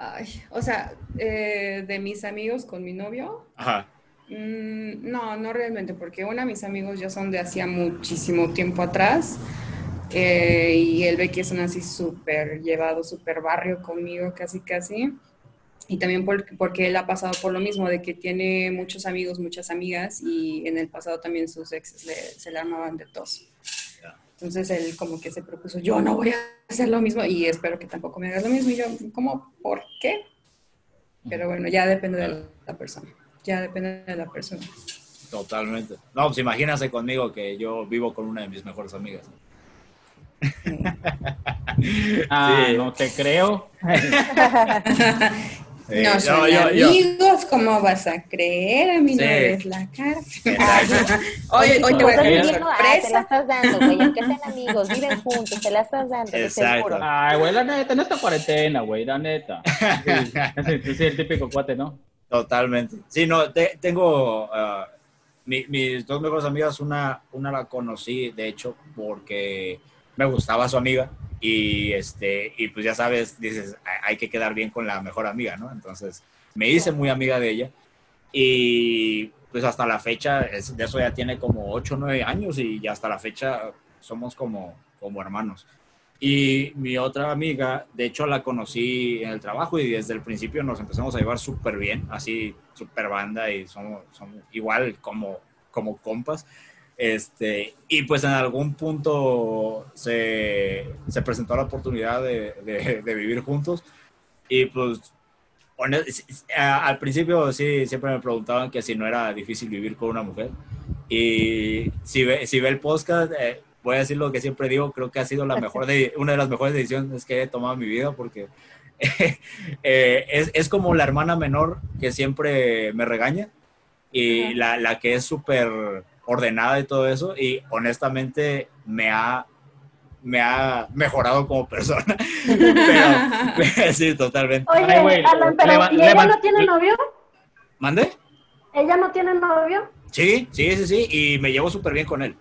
Ay, o sea, eh, de mis amigos con mi novio, Ajá. mm, no, no realmente, porque una, mis amigos ya son de hacía muchísimo tiempo atrás. eh, y él ve que son así súper llevado, súper barrio conmigo, casi, casi. Y también por- porque él ha pasado por lo mismo, de que tiene muchos amigos, muchas amigas, y en el pasado también sus exes le- se le armaban de tos. Entonces él como que se propuso, yo no voy a hacer lo mismo y espero que tampoco me hagas lo mismo. Y yo, ¿cómo? ¿Por qué? Pero bueno, ya depende de la persona. Ya depende de la persona. Totalmente. No, pues imagínate conmigo que yo vivo con una de mis mejores amigas. Ah, Sí. no te creo. *laughs* No son yo- yo- amigos, ¿cómo vas a creer? A mí no Sí. eres la cara. Hoy, *laughs* hoy te voy a dar una Ah, te la sorpresa. estás dando, güey, aunque sean *laughs* amigos, viven juntos, te la estás dando, Exacto. seguro. Ay, güey, la neta, en esta cuarentena, güey, la neta. Sí, sí, sí, el típico cuate, ¿no? Totalmente. Sí, no, te- tengo ah, mi- mis dos mejores amigas, una, una la conocí, de hecho, porque me gustaba su amiga y, este, y pues ya sabes, dices, "Hay- que quedar bien con la mejor amiga, ¿no? Entonces me hice muy amiga de ella y pues hasta la fecha, es- de eso ya tiene como 8 o 9 años y ya hasta la fecha somos como, como hermanos. Y mi otra amiga, de hecho la conocí en el trabajo y desde el principio nos empezamos a llevar súper bien, así súper banda y somos, somos igual como, como compas. Este, y pues en algún punto se, se presentó la oportunidad de, de- de vivir juntos. Y pues al principio sí, siempre me preguntaban que si no era difícil vivir con una mujer. Y si ve, si ve el podcast, eh, voy a decir lo que siempre digo, creo que ha sido la mejor de, *laughs* una de las mejores decisiones que he tomado en mi vida porque *laughs* eh, es, es como la hermana menor que siempre me regaña y la, la que es súper ordenada y todo eso y honestamente me ha me ha mejorado como persona *laughs* pero *laughs* sí totalmente Oye, Alan, pero leva- ¿y ella no tiene novio? mande ¿Ella no tiene novio? sí sí sí sí y me llevo súper bien con él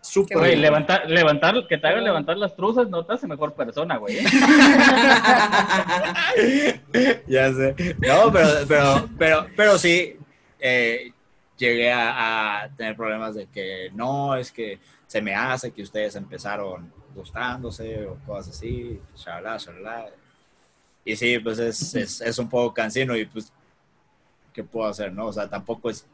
súper Güey, bien. levantar, levantar, que te hagan levantar las truzas no te hace mejor persona, güey. ¿eh? *laughs* ya sé. No, pero, pero, pero, pero sí, eh, llegué a, a tener problemas de que no, es que se me hace que ustedes empezaron gustándose o cosas así, shalala, shalala. Y sí, pues es, es, es un poco cansino y pues, ¿qué puedo hacer, no? O sea, tampoco es,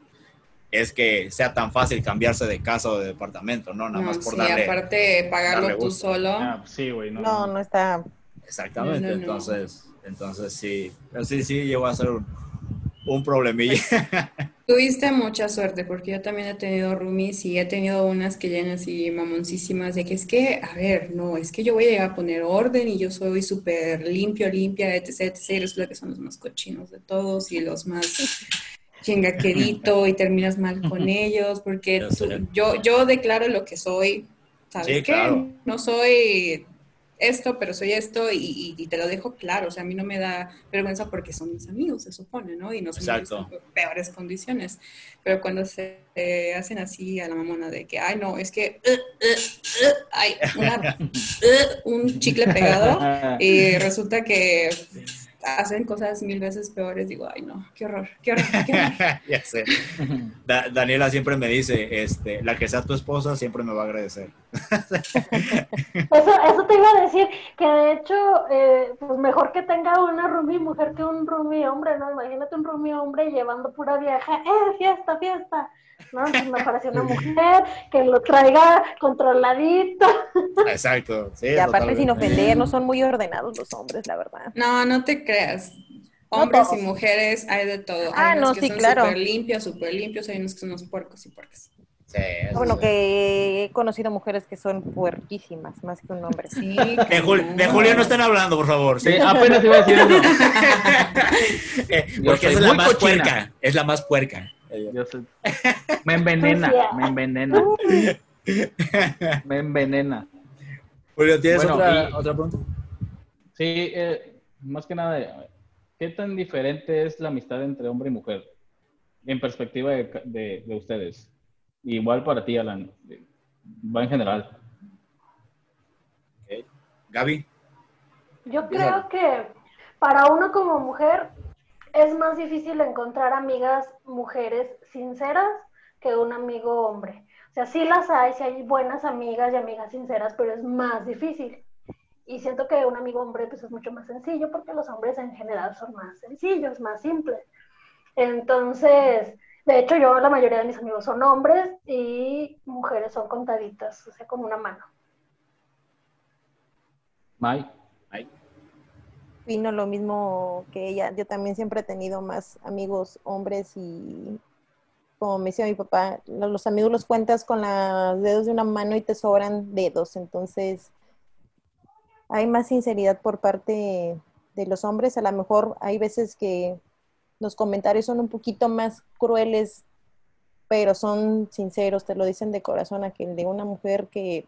es que sea tan fácil cambiarse de casa o de departamento, ¿no? Nada No, más por sí, darle... aparte pagarlo darle tú solo. Ah, pues sí, güey. No, No, no está. Exactamente, No, no, no. entonces, entonces sí, pero sí, sí, llegó a ser un, un problemilla. *laughs* Tuviste mucha suerte porque yo también he tenido roomies y he tenido unas que llegan así mamoncísimas de que es que, a ver, no, es que yo voy a llegar a poner orden y yo soy súper limpio, limpia, etc, etc. Y resulta que son los más cochinos de todos y los más *laughs* chingaquerito y terminas mal con ellos porque tú- yo, yo declaro lo que soy, ¿sabes Sí, qué? claro. No soy esto, pero soy esto y, y- y te lo dejo claro. O sea, a mí no me da vergüenza porque son mis amigos, se supone, ¿no? Y no en peores condiciones. Pero cuando se eh, hacen así a la mamona de que, ay, no, es que uh, uh, uh, hay una, *laughs* un chicle pegado y *laughs* resulta que hacen cosas mil veces peores, digo, ay, no, qué horror, qué horror, qué horror. *laughs* ya sé. Da- Daniela siempre me dice, este, la que sea tu esposa siempre me va a agradecer. Eso, eso te iba a decir, que de hecho, eh, pues mejor que tenga una roomie mujer que un roomie hombre, ¿no? Imagínate un roomie hombre llevando pura vieja, ¡eh, fiesta, fiesta! ¿No? Entonces mejor así una mujer que lo traiga controladito. Exacto. Sí, Y aparte, sin totalmente. ofender, no son muy ordenados los hombres, la verdad. No, no te creas. Hombres y mujeres hay de todo. Ah, hay unos no, que sí, son claro. súper limpios, súper limpios, hay unos que son unos puercos y puercos. Sí, Bueno, sí. que he conocido mujeres que son puerquísimas, más que un hombre. Sí, *laughs* De, Jul- de Julio no están hablando, por favor. Sí, apenas iba a decir eso. *laughs* Eh, Porque es la más cochina. puerca. Es la más puerca. Yo. Me envenena, me envenena. *laughs* Me envenena. Julio, ¿tienes Bueno, otra, y- otra pregunta? Sí, eh, más que nada, ¿qué tan diferente es la amistad entre hombre y mujer? En perspectiva de- de ustedes. Igual para ti, Alan. Va en general. Gaby. Yo creo que para uno como mujer es más difícil encontrar amigas mujeres sinceras que un amigo hombre. O sea, sí las hay, sí hay buenas amigas y amigas sinceras, pero es más difícil. Y siento que un amigo hombre pues es mucho más sencillo porque los hombres en general son más sencillos, más simples. Entonces, de hecho yo la mayoría de mis amigos son hombres y mujeres son contaditas, o sea, con una mano. Mike. Vino lo mismo que ella. Yo también siempre he tenido más amigos hombres y como me decía mi papá, lo- los amigos los cuentas con los dedos de una mano y te sobran dedos. Entonces hay más sinceridad por parte de los hombres. A lo mejor hay veces que los comentarios son un poquito más crueles, pero son sinceros, te lo dicen de corazón, a que el de una mujer que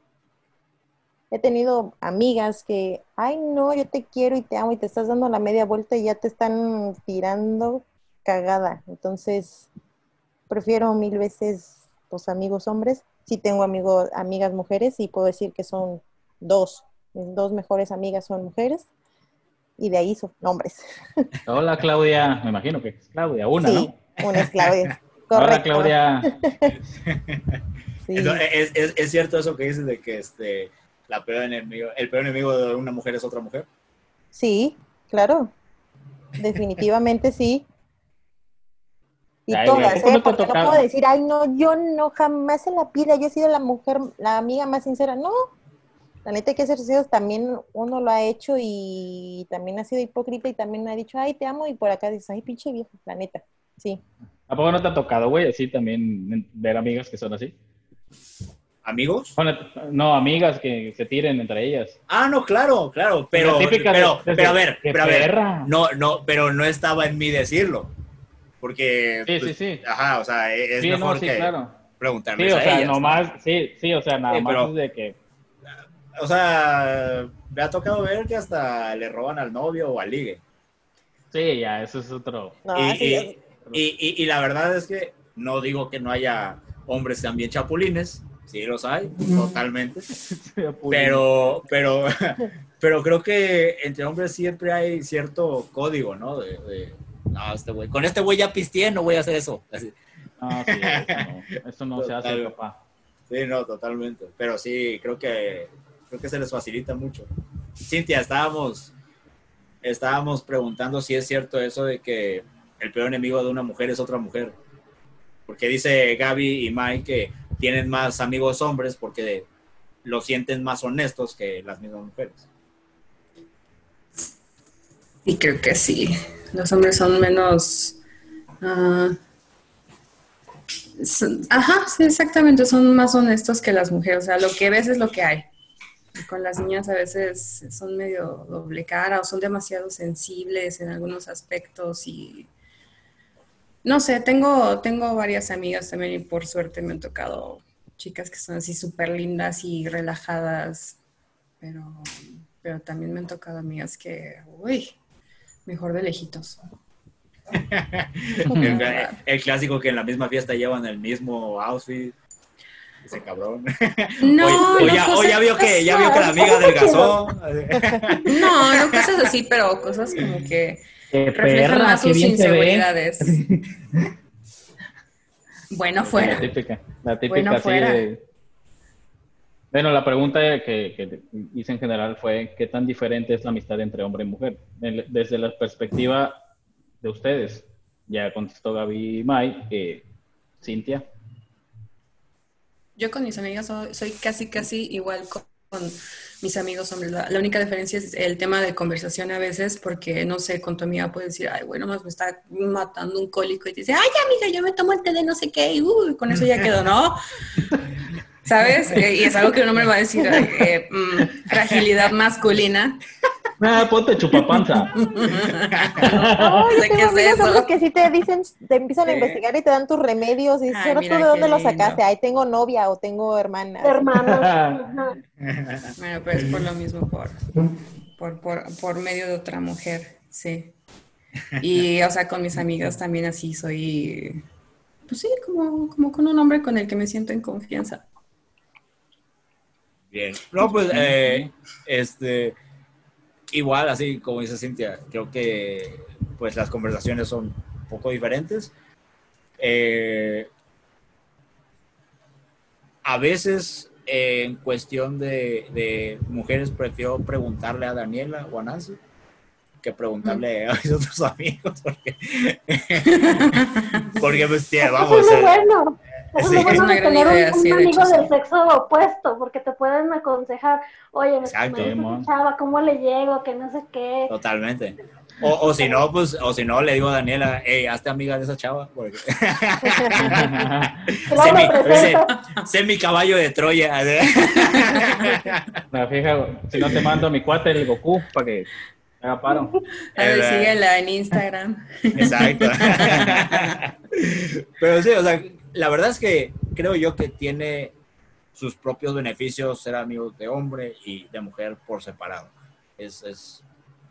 he tenido amigas que, ay no, yo te quiero y te amo y te estás dando la media vuelta y ya te están tirando cagada. Entonces, prefiero mil veces los amigos hombres. Sí tengo amigos, amigas mujeres y puedo decir que son dos. Mis dos mejores amigas son mujeres y de ahí son hombres. *laughs* Hola Claudia, me imagino que es Claudia, una, sí, ¿no? una es Claudia. *laughs* Hola. Claudia. Sí. *laughs* Entonces, es, es- es cierto eso que dices de que este, la peor enemigo, el peor enemigo de una mujer es otra mujer. Sí, claro. Definitivamente sí. Y Ay, güey, ¿a todas, ¿eh? Porque no puedo decir, ay, no, yo no, jamás en la vida, yo he sido la mujer, la amiga más sincera. No, la neta hay que ser sinceros, también uno lo ha hecho y también ha sido hipócrita y también ha dicho, ay, te amo, y por acá dices, ay, pinche viejo, la neta. Sí. ¿A poco no te ha tocado, güey, así también ver amigas que son así? ¿Amigos? Bueno, no, amigas que se tiren entre ellas. Ah, no, claro, claro, pero, de- pero, pero a ver, ¡Qué pero a ver, perra! no, no, pero no estaba en mí decirlo, porque, Sí, pues, sí, sí. Ajá, o sea, es Sí, mejor no, sí, que claro. preguntarles Sí, o a sea, ellas. nomás, sí, sí, o sea, nada Sí, más de que, O sea, me ha tocado ver que hasta le roban al novio o al ligue. sí, ya, eso es otro. No, y, sí, y- y- y- y la verdad es que no digo que no haya hombres también chapulines, sí los hay, totalmente. *laughs* Pero, pero, *laughs* pero creo que entre hombres siempre hay cierto código, ¿no? De, de, no, este güey, con este güey ya pisteé, no voy a hacer eso. Así. No, sí, eso no, eso no se hace, papá. Sí, no, totalmente. Pero sí, creo que, creo que se les facilita mucho. Cintia, estábamos, estábamos preguntando si es cierto eso de que el peor enemigo de una mujer es otra mujer. Porque dice Gaby y Mike que tienen más amigos hombres porque lo sienten más honestos que las mismas mujeres. Y creo que sí. Los hombres son menos. ah, ajá, sí, exactamente. Son más honestos que las mujeres. O sea, lo que ves es lo que hay. Con las niñas a veces son medio doble cara o son demasiado sensibles en algunos aspectos y. No sé, tengo, tengo varias amigas también y por suerte me han tocado chicas que son así súper lindas y relajadas, pero, pero también me han tocado amigas que, uy, mejor de lejitos. *laughs* el, el clásico que en la misma fiesta llevan el mismo outfit. Ese cabrón. *laughs* No, o, o no ya, o cosas- ya vio que, ya vio que la amiga adelgazó. *laughs* No, no cosas así, pero cosas como que ¡Qué reflejan perra! más ¡Qué sus inseguridades. *laughs* Bueno, La fuera. típica, la típica Bueno, así fuera. de... Bueno, la pregunta que, que hice en general fue, ¿qué tan diferente es la amistad entre hombre y mujer? Desde la perspectiva de ustedes. Ya contestó Gaby y Mai, eh, Cintia. Yo con mis amigas soy, soy casi, casi igual con, mis amigos hombres. La, única diferencia es el tema de conversación a veces, porque no sé, con tu amiga puedes decir, ay, bueno, más me está matando un cólico y te dice, ay, amiga, yo me tomo el té de no sé qué, y uh, con eso ya quedó, ¿no? ¿Sabes? Eh, y es algo que un hombre va a decir, ay, eh, mm, fragilidad masculina. Ah, ponte chupapanza. No, yo sé tengo qué es eso. hombres que sí te dicen, te empiezan a Sí. investigar y te dan tus remedios y dices, Ay, "¿Ahora mira tú de qué dónde lo lindo. sacaste? Ay, tengo novia o tengo hermana. Hermanos. *laughs* ajá. Bueno, pero es por lo mismo, por, por, por, por medio de otra mujer, sí. Y, o sea, con mis amigas también así soy, pues sí, como, como con un hombre con el que me siento en confianza. Bien. No, pues, eh, este, igual, así como dice Cintia, creo que pues las conversaciones son un poco diferentes. Eh, a veces, eh, en cuestión de, de mujeres, prefiero preguntarle a Daniela o a Nancy que preguntarle a mis otros *laughs* amigos, porque, *laughs* porque pues, tía, vamos, es eh, bueno. Eso sí, es bueno una de gran tener un- idea, un, sí, de amigo hecho, del sí. sexo opuesto, porque te pueden aconsejar, oye, me Exacto. esa chava, ¿cómo le llego? Que no sé qué. Totalmente. O, o si no, pues, o si no, le digo a Daniela, hey, hazte amiga de esa chava. Porque... *laughs* Sé, me mi, sé, presenta. sé mi caballo de Troya. Me *laughs* fija, si no te mando a mi cuate el Goku para que Haga paro. A ver, síguela en Instagram. Exacto. *laughs* Pero sí, o sea, la verdad es que creo yo que tiene sus propios beneficios ser amigo de hombre y de mujer por separado. Es, es,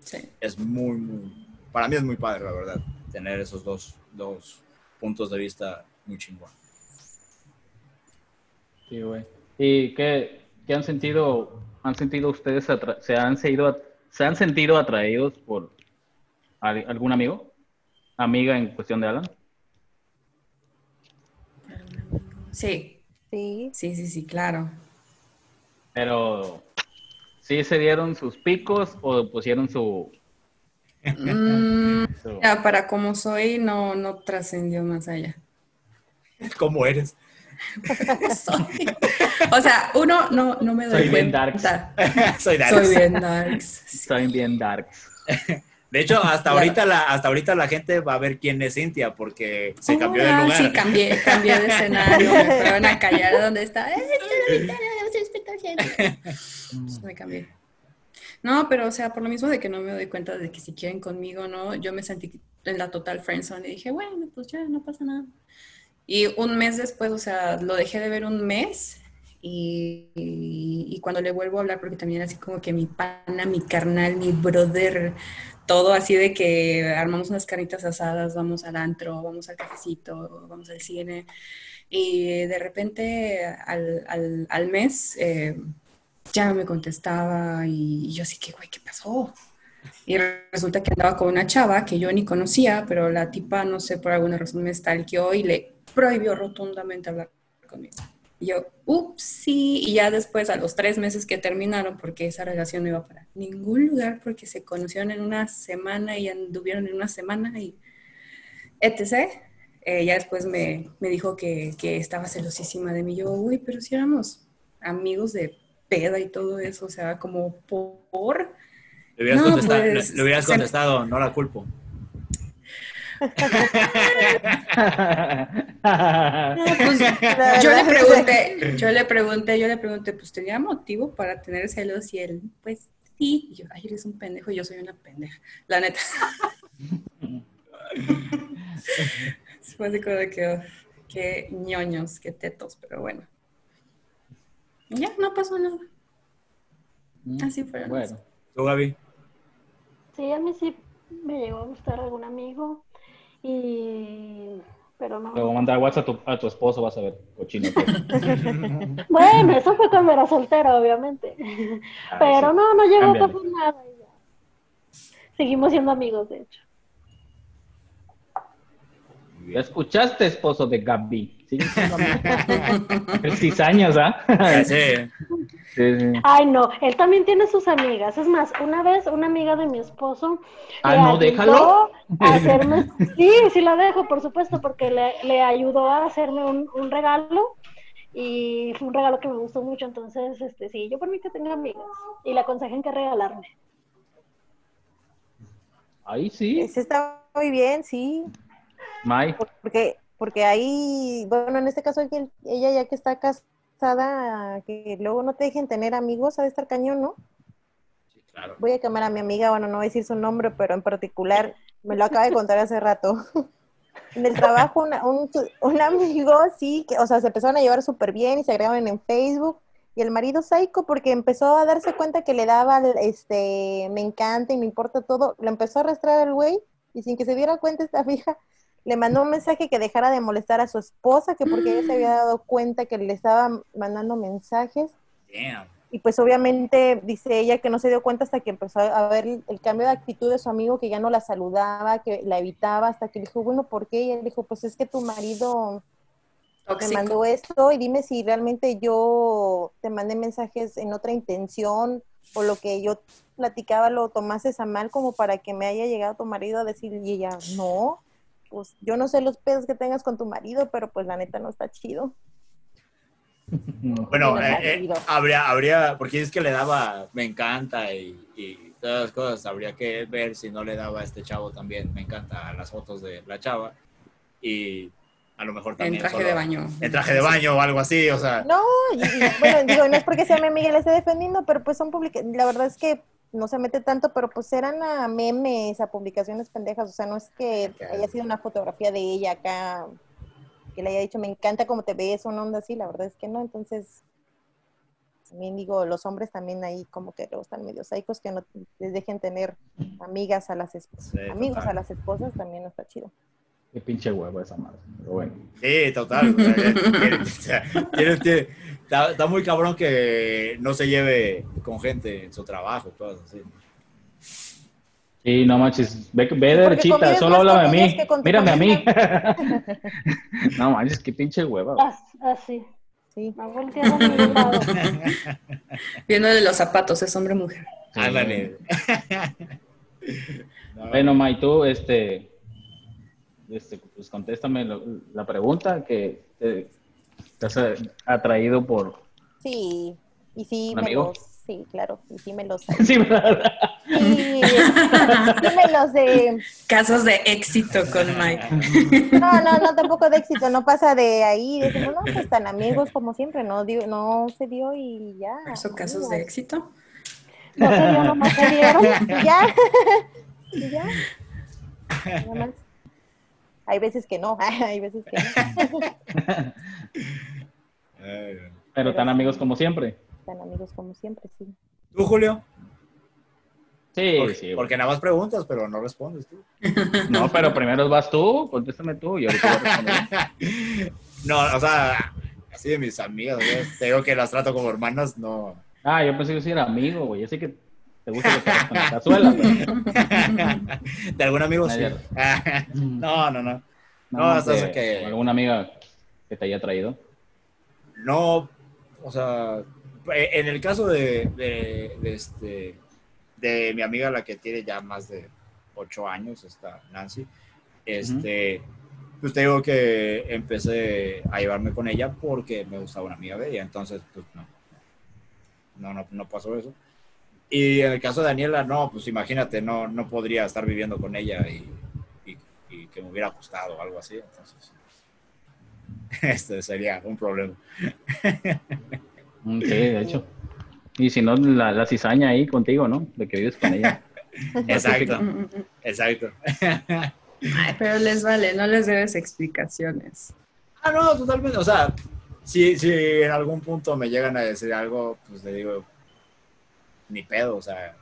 Sí. es muy, muy, para mí es muy padre, la verdad, tener esos dos, dos puntos de vista muy chingón. Sí, güey. ¿Y qué, qué han sentido? ¿Han sentido ustedes, se han, seguido, se han sentido atraídos por al- algún amigo? Amiga en cuestión de Alan. Sí, Sí. sí, sí, sí, claro. Pero, ¿sí se dieron sus picos o pusieron su... Mm, *laughs* su- ya, para como soy, no, no trascendió más allá. ¿Cómo eres? Soy- O sea, uno no, no me doy Soy bien cuenta. *laughs* Soy Dax. Soy bien darks. Soy bien darks. De hecho, hasta Claro. ahorita la, hasta ahorita la gente va a ver quién es Cintia porque se Oh, cambió de ah, lugar. Sí, cambié, cambié de escenario. Me fueron a callar donde está. Pues me cambié. No, pero o sea, por lo mismo de que no me doy cuenta de que si quieren conmigo, ¿no? Yo me sentí en la total friendzone y dije, bueno, pues ya, no pasa nada. Y un mes después, o sea, lo dejé de ver un mes y, y- y cuando le vuelvo a hablar, porque también así como que mi pana, mi carnal, mi brother, todo así de que armamos unas carnitas asadas, vamos al antro, vamos al cafecito, vamos al cine. Y de repente al, al- al mes eh, ya me contestaba y yo así que, güey, ¿qué pasó? Y resulta que andaba con una chava que yo ni conocía, pero la tipa, no sé, por alguna razón me stalkeó y le prohibió rotundamente hablar conmigo. Y yo, ups, sí, y ya después a los tres meses que terminaron, porque esa relación no iba para ningún lugar, porque se conocieron en una semana y anduvieron en una semana y etc. eh, ya después me, me dijo que, que estaba celosísima de mí. Yo, uy, pero si éramos amigos de peda y todo eso, o sea, como por... Le hubieras, No, contestado, pues, le, le hubieras se- contestado, no la culpo. No, pues, *laughs* yo le pregunté, yo le pregunté, yo le pregunté, pues tenía motivo para tener celos y él, pues sí. Y yo, ay, eres un pendejo y yo soy una pendeja. La neta. *laughs* Fue así como de que, oh, qué ñoños, qué tetos, pero bueno. Ya, no pasó nada. Así fueron. Bueno, ¿Tú, Gaby? Sí, a mí sí me llegó a gustar algún amigo y pero no. luego mandar WhatsApp a tu, a tu esposo, vas a ver, cochino. *laughs* Bueno, eso fue cuando era soltera, obviamente. Ay, Pero sí. no, no llegó a pasar nada. y ya. Seguimos siendo amigos, de hecho. ¿Ya escuchaste, esposo de Gaby? Amigos. El cizañas, ¿ah? Sí, sí. Ay, no, él también tiene sus amigas. Es más, una vez una amiga de mi esposo. Ah, le no, ayudó déjalo. a hacerme- *laughs* Sí, sí la dejo, por supuesto, porque le, le ayudó a hacerme un, un regalo y fue un regalo que me gustó mucho. Entonces, este, sí, yo por mí que tenga amigas y le aconsejan que regalarme. Ahí sí, Ese está muy bien, sí. May. Porque, porque ahí, bueno, en este caso ella ya que está casada, que luego no te dejen tener amigos, ha de estar cañón, ¿no? Sí, claro. Voy a quemar a mi amiga, bueno, no voy a decir su nombre, pero en particular me lo acaba de contar hace rato. *laughs* En el trabajo, una- un, un amigo, sí, que, o sea, se empezaron a llevar súper bien y se agregaron en Facebook. Y el marido psycho, porque empezó a darse cuenta que le daba, este, me encanta y me importa todo, lo empezó a arrastrar al güey y sin que se diera cuenta esta vieja, le mandó un mensaje que dejara de molestar a su esposa, que porque ella se había dado cuenta que le estaba mandando mensajes. Damn. Y pues obviamente dice ella que no se dio cuenta hasta que empezó a ver el, cambio de actitud de su amigo, que ya no la saludaba, que la evitaba, hasta que le dijo, bueno, ¿por qué? Y él dijo, pues es que tu marido me Tóxico. mandó esto y dime si realmente yo te mandé mensajes en otra intención o lo que yo platicaba lo tomases a mal como para que me haya llegado tu marido a decir y ella, no, pues yo no sé los pedos que tengas con tu marido, pero pues la neta no está chido. Bueno, eh, eh, habría, habría, porque es que le daba, me encanta y, y todas las cosas, habría que ver si no le daba a este chavo también, me encanta las fotos de la chava y a lo mejor En también traje solo- de baño. En traje de baño o algo así, o sea, No, y, y, bueno, digo, no es porque sea mi amiga y la esté defendiendo, pero pues son publicaciones, la verdad es que no se mete tanto, pero pues eran a memes, a publicaciones pendejas, o sea, no es que Claro. haya sido una fotografía de ella acá, que le haya dicho, me encanta cómo te ves, una onda así, la verdad es que no, entonces, también digo, los hombres también ahí como que luego están medio psicos, que no les dejen tener amigas a las esposas, Sí, amigos total. a las esposas, también no está chido. Qué pinche huevo esa madre. Pero bueno. Sí, total. o sea, tiene- o sea, tiene- tiene- está, está muy cabrón que no se lleve con gente en su trabajo, cosas así. Sí, no manches, ve, ve derechita, solo háblame a mí. Mírame a mí. *laughs* no manches, qué pinche hueva. As- Así, Sí. Viéndole los zapatos, es hombre o mujer. Ándale. No, Bueno, May, tú, este, este, pues contéstame lo- la pregunta que te, te has atraído por... Sí, y sí ¿Un me amigo? los, sí, claro, y sí me los, *laughs* Sí, ¿verdad? sí, sí me los de, Casos de éxito con Mike. no, no, no, tampoco de éxito, no pasa de ahí, decimos, no, pues tan amigos como siempre, no, dio, no se dio y ya. ¿Eso casos de éxito? No se dio, nomás se dieron. Y ya, *laughs* y ya. *laughs* Nada más. Hay veces que no, *laughs* hay veces que no, *laughs* Pero tan amigos como siempre. tan amigos como siempre, sí. ¿Tú, Julio? Sí, Porque, sí. güey. porque nada más preguntas, pero no respondes tú. No, pero primero vas tú, contéstame tú y ahorita voy a responder. *laughs* No, o sea, así de mis amigas, güey, te digo que las trato como hermanas, no. Ah, yo pensé que sí era amigo, güey. Yo sé que te gusta que con la cazuela, pero... De algún amigo sí. *laughs* No, no, no. No, No, de- que- ¿Alguna amiga que te haya traído? No, o sea, en el caso de, de, de este, de mi amiga, la que tiene ya más de ocho años, está Nancy, este, pues te digo que empecé a llevarme con ella porque me gustaba una amiga de ella, entonces, pues no, no, no, no pasó eso. Y en el caso de Daniela, no, pues imagínate, no, no podría estar viviendo con ella y, y- y que me hubiera gustado o algo así, entonces, *laughs* este sería un problema. Mm, Sí, de hecho. Y si no, la, la cizaña ahí contigo, ¿no? De que vives con ella. *laughs* Exacto, exacto. Ay, pero les vale, no les debes explicaciones. Ah, no, totalmente. O sea, si, si en algún punto me llegan a decir algo, pues le digo, ni pedo. O sea,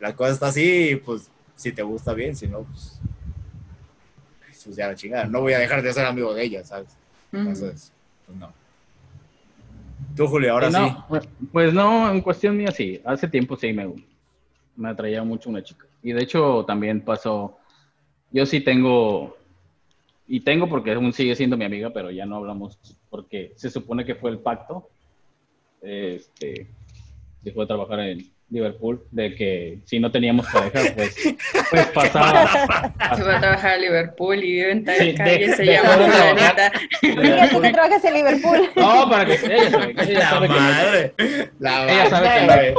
la cosa está así, pues si te gusta bien, si no, pues, pues ya la chingada. No voy a dejar de ser amigo de ella, ¿sabes? Entonces, pues no. Tú, Julio, ahora Sí, sí. no, pues- Pues no, en cuestión mía sí. Hace tiempo sí me, me atraía mucho una chica. Y de hecho también pasó, yo sí tengo, y tengo porque aún sigue siendo mi amiga, pero ya no hablamos porque se supone que fue el pacto. Este, dejó de trabajar en Liverpool, de que si no teníamos pareja, pues, *laughs* pues pasaba. Se va a trabajar a Liverpool y vive en tal Sí, de- calle, se de- llama de- Fulanita. Mira, tú que trabajas en Liverpool. No, para que ella sabe, ella La sabe que no hay- Ella sabe que madre.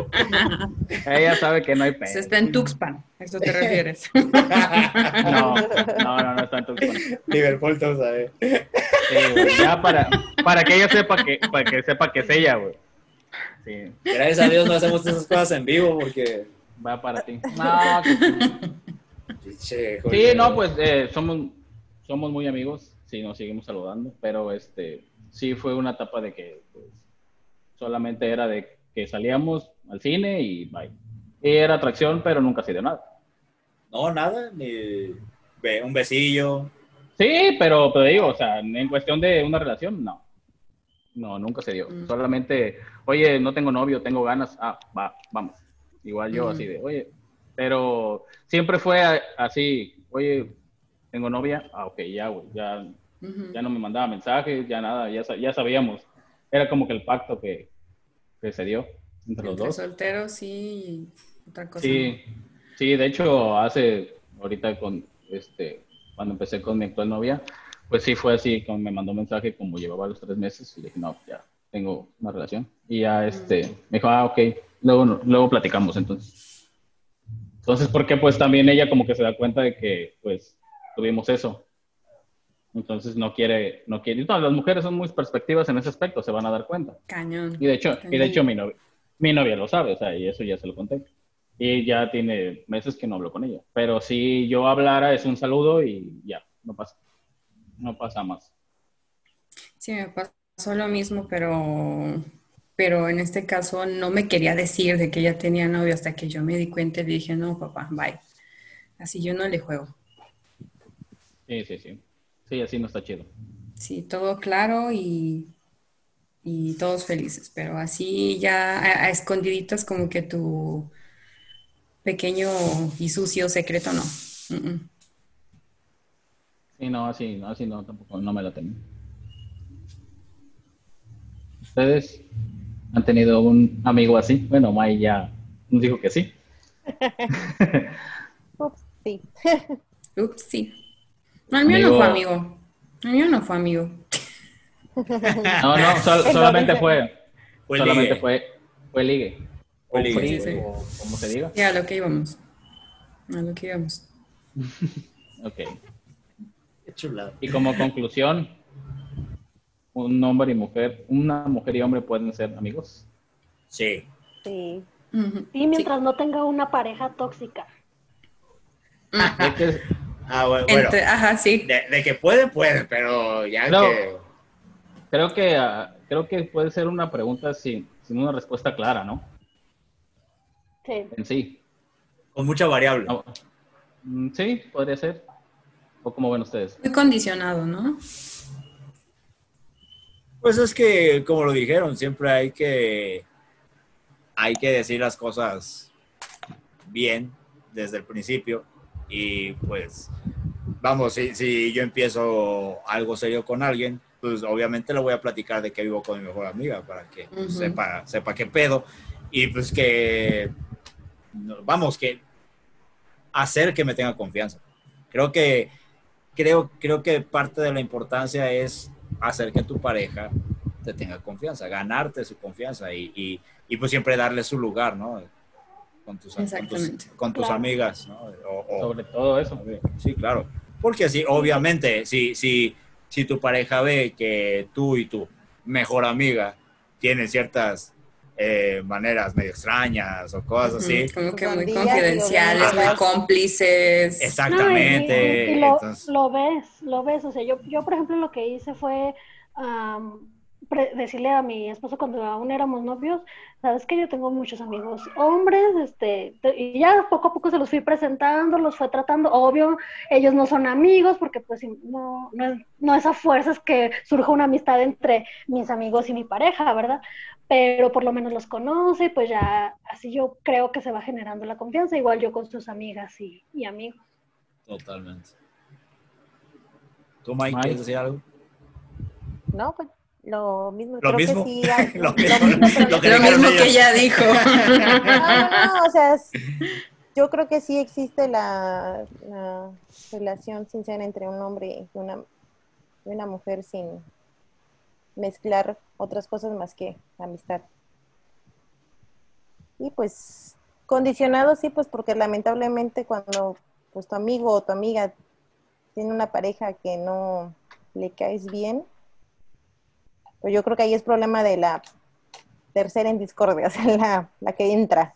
*laughs* ella sabe que no hay Se pedo. está en Tuxpan, ¿a eso te *laughs* refieres? No, no, no, no está en Tuxpan. Liverpool, tú sabes. Sí, güey, ya para, para que ella sepa que, para que sepa que es ella, güey. Sí, Gracias a Dios no hacemos esas cosas en vivo porque. va para ti. No, que- Pinche, sí, no, pues eh, somos, somos muy amigos, sí, nos seguimos saludando, pero este, sí fue una etapa de que pues, solamente era de que salíamos al cine y bye. Y era atracción, pero nunca se dio nada. No, nada, ni un besillo. Sí, pero te digo, o sea, en cuestión de una relación, no. No, nunca se dio. Mm. Solamente, oye, no tengo novio, tengo ganas, ah, va, vamos. Igual yo así de, oye, pero siempre fue así, oye, tengo novia, ah, ok, ya, güey, ya, ya no me mandaba mensajes, ya nada, ya, ya sabíamos. Era como que el pacto que, que se dio entre los dos. solteros y otra cosa. Sí, sí, de hecho, hace, ahorita con, este, cuando empecé con mi actual novia, pues sí fue así, como me mandó mensaje como llevaba los tres meses y dije, no, ya tengo una relación. Y ya, este, me dijo, ah, ok, luego, luego platicamos entonces. Entonces, porque pues también ella como que se da cuenta de que, pues, tuvimos eso. Entonces no quiere, no quiere, todas las mujeres son muy perspectivas en ese aspecto, se van a dar cuenta. Cañón. Y de hecho, y de hecho mi novia, mi novia lo sabe, o sea, y eso ya se lo conté. Y ya tiene meses que no hablo con ella. Pero si yo hablara, es un saludo y ya, no pasa. No pasa más. Sí, me pasó lo mismo, pero, pero en este caso no me quería decir de que ella tenía novio hasta que yo me di cuenta y dije, no, papá, bye. Así yo no le juego. Sí, sí, sí. Sí, así no está chido. Sí, todo claro y, y todos felices, pero así ya a, a escondiditas como que tu pequeño y sucio secreto no. Mm, mm. Sí, no, así, no, así no, tampoco, no me la tengo. ¿Ustedes han tenido un amigo así? Bueno, May ya nos dijo que sí. *laughs* Ups, sí. *laughs* Ups, sí. No, el mío no fue amigo. El mío no fue amigo. *laughs* No, no, sol- solamente fue, Fue solamente ligue. fue, fue ligue. Fue ligue, free, sí, sí. o como se diga. Ya, a lo que íbamos. A lo que íbamos. Ok. Qué chulada. Y como conclusión, un hombre y mujer, una mujer y hombre pueden ser amigos. Sí. Sí. Sí, mientras no tenga una pareja tóxica. Que- Ah, bueno, bueno. Entre- ajá, sí. De, de que puede, puede, pero ya No. que... creo que ah, creo que puede ser una pregunta sin, sin una respuesta clara, ¿no? Sí. En sí. Con mucha variable. No. Mm, Sí, podría ser. ¿O como ven ustedes? Muy condicionado, ¿no? Pues es que, como lo dijeron, siempre hay que, hay que decir las cosas bien desde el principio. Y pues, vamos, si, si yo empiezo algo serio con alguien, pues obviamente le voy a platicar de que vivo con mi mejor amiga para que pues, sepa, sepa qué pedo. Y pues que, vamos, que hacer que me tenga confianza. Creo que, creo, creo que parte de la importancia es hacer que tu pareja te tenga confianza, ganarte su confianza y, y, y, pues siempre darle su lugar, ¿no? Con tus, con tus, Exactamente. con tus Claro. amigas, ¿no? O- o- Sobre todo eso. Sí, claro. Porque así, obviamente, si, si, si tu pareja ve que tú y tu mejor amiga tienen ciertas eh, maneras medio extrañas o cosas así, Como que muy Escondidas y confidenciales, muy cómplices. exactamente. No, y- y lo, entonces- lo ves, lo ves. O sea, yo, yo por ejemplo, lo que hice fue decirle a mi esposo cuando aún éramos novios, sabes que yo tengo muchos amigos hombres, este, te- y ya poco a poco se los fui presentando, los fue tratando. Obvio, ellos no son amigos porque pues no, no, es, no es a fuerzas que surja una amistad entre mis amigos y mi pareja, ¿verdad? Pero por lo menos los conoce, pues ya así yo creo que se va generando la confianza, igual yo con sus amigas y, y amigos. Totalmente. ¿Tú, Mike, Mike. quieres decir algo? No, pues lo mismo. Lo creo mismo. que sí. *laughs* Lo lo mismo. Lo *laughs* que Lo dijeron mismo que ellos. ella dijo. *laughs* No, no, no, o sea, es- yo creo que sí existe la, la relación sincera entre un hombre y una, y una mujer sin mezclar otras cosas más que la amistad. Y pues condicionado sí, pues porque lamentablemente cuando pues tu amigo o tu amiga tiene una pareja que no le caes bien, pues yo creo que ahí es problema de la tercera en discordia, *laughs* o sea, la, la que entra.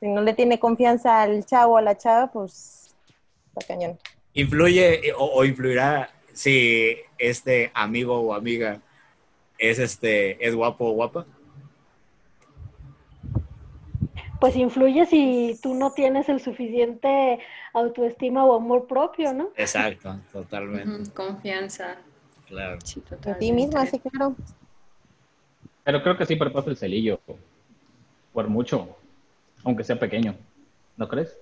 Si no le tiene confianza al chavo o a la chava, pues está cañón. ¿Influye o, o influirá si este amigo o amiga es, este, es guapo o guapa? pues influye si tú no tienes el suficiente autoestima o amor propio, ¿no? Exacto, totalmente. Confianza. Claro. Sí, totalmente. ti misma, sí, claro. Pero creo que sí perpasa el celillo. Por mucho. Aunque sea pequeño. ¿No crees?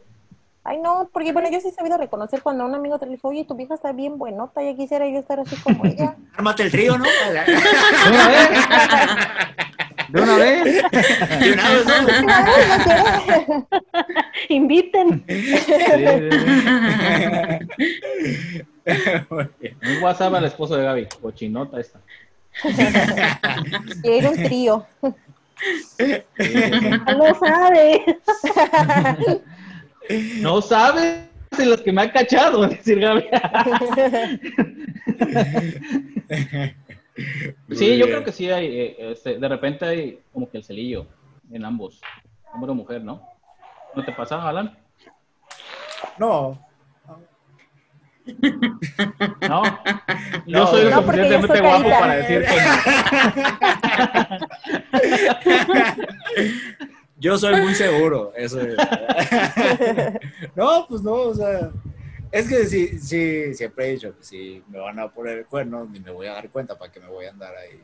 Ay, no, porque bueno, yo sí he sabido reconocer cuando un amigo te dijo, oye, tu vieja está bien buenota, ya quisiera yo estar así como ella. *laughs* Ármate el trío, ¿no? *laughs* *laughs* ¿De una vez? ¿De una vez? De una vez. *laughs* Inviten. Sí. Un WhatsApp al esposo de Gaby. Cochinota esta. *laughs* Quiero un trío. No lo sabe. No sabes de los que me ha cachado, decir Gaby. *laughs* Sí, yo creo que sí hay, eh, este, de repente hay como que el celillo en ambos, hombre o mujer, ¿no? ¿No te pasa, Alan? No, No. Yo No, soy lo no, suficientemente estoy guapo para decir que no. *laughs* Yo soy muy seguro, eso es. *laughs* *laughs* No, pues no, o sea, es que sí, sí, siempre he dicho que si me van a poner el cuerno, ni me voy a dar cuenta para que me voy a andar ahí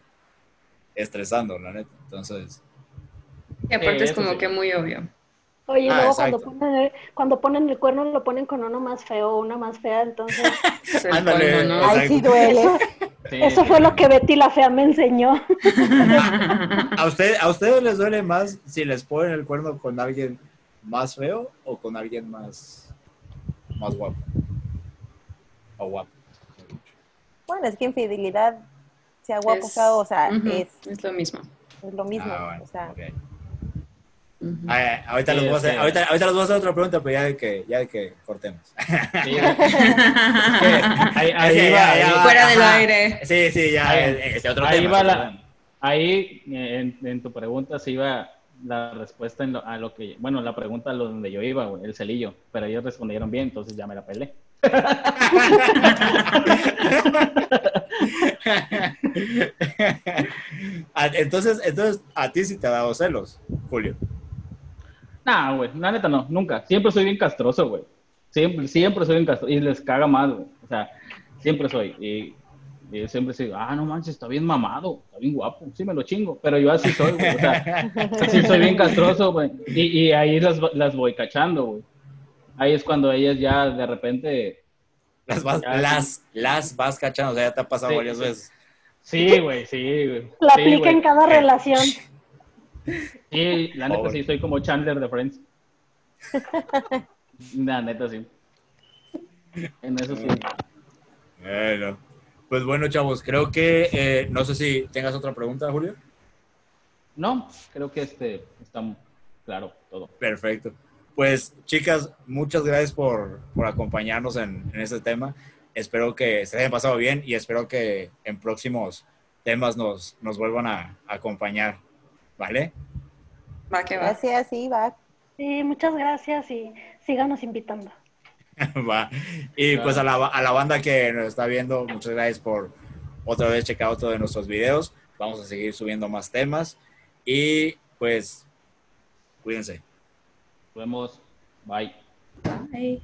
estresando, la neta. Entonces, Y aparte es como sí. que muy obvio. Oye, y Ah, luego cuando ponen, el, cuando ponen el cuerno lo ponen con uno más feo o una más fea, entonces *laughs* Ándale. Ay, sí duele. *laughs* Sí, eso sí, fue lo que Betty la fea me enseñó. *laughs* ¿a, usted, ¿a ustedes les duele más si les ponen el cuerno con alguien más feo o con alguien más, más guapo? O guapo. Bueno, es que infidelidad, sea guapo, Es- o sea, es, es lo mismo. es lo mismo. Ah, bueno, o sea, ok. Ujú. Ah, ahorita, Sí, les voy a hacer, ahorita, ahorita les voy a hacer otra pregunta, pero ya de que, ya de que cortemos. Sí, *laughs* ahí, ahí Sí, va, ya, ahí- ya, Fuera del ajá. aire. Sí, sí, ya. Ahí- ese otro ahí tema, va ese la- ahí en, en tu pregunta se iba la respuesta en lo- a lo que, bueno, la pregunta a lo donde yo iba, el celillo, pero ellos respondieron bien, entonces ya me la pelé. Ah, entonces, entonces, a ti sí te ha dado celos, Julio. Nah, güey, la neta no, nunca. Siempre soy bien castroso, güey. Siempre, siempre soy bien castroso. Y les caga más, güey. O sea, siempre soy. Y, y siempre digo, ah, no manches, está bien mamado, está bien guapo. Sí, me lo chingo. Pero yo así soy, güey. O sea, así soy bien castroso, güey. Y, y ahí las, las voy cachando, güey. Ahí es cuando ellas ya de repente. Las vas, Ya, las, las vas cachando, o sea, ya te ha pasado Sí, varias sí. veces. Sí, güey, sí, güey. La Sí, aplica en cada relación. Sí, la neta Pobre. sí, soy como Chandler de Friends. *laughs* La neta sí. En eso sí. Bueno, pues bueno, chavos, creo que, eh, no sé si tengas otra pregunta, Julio. No, creo que este está claro todo. Perfecto. Pues, chicas, muchas gracias por, por acompañarnos en, en este tema. Espero que se hayan pasado bien y espero que en próximos temas nos, nos vuelvan a, a acompañar. ¿Vale? Va que va. gracias, sí, va. Sí, muchas gracias y síganos invitando. *laughs* Va. Y pues a la, a la banda que nos está viendo, muchas gracias por otra vez checar otro de nuestros videos. Vamos a seguir subiendo más temas. Y pues, cuídense. Vemos. Bye. Bye.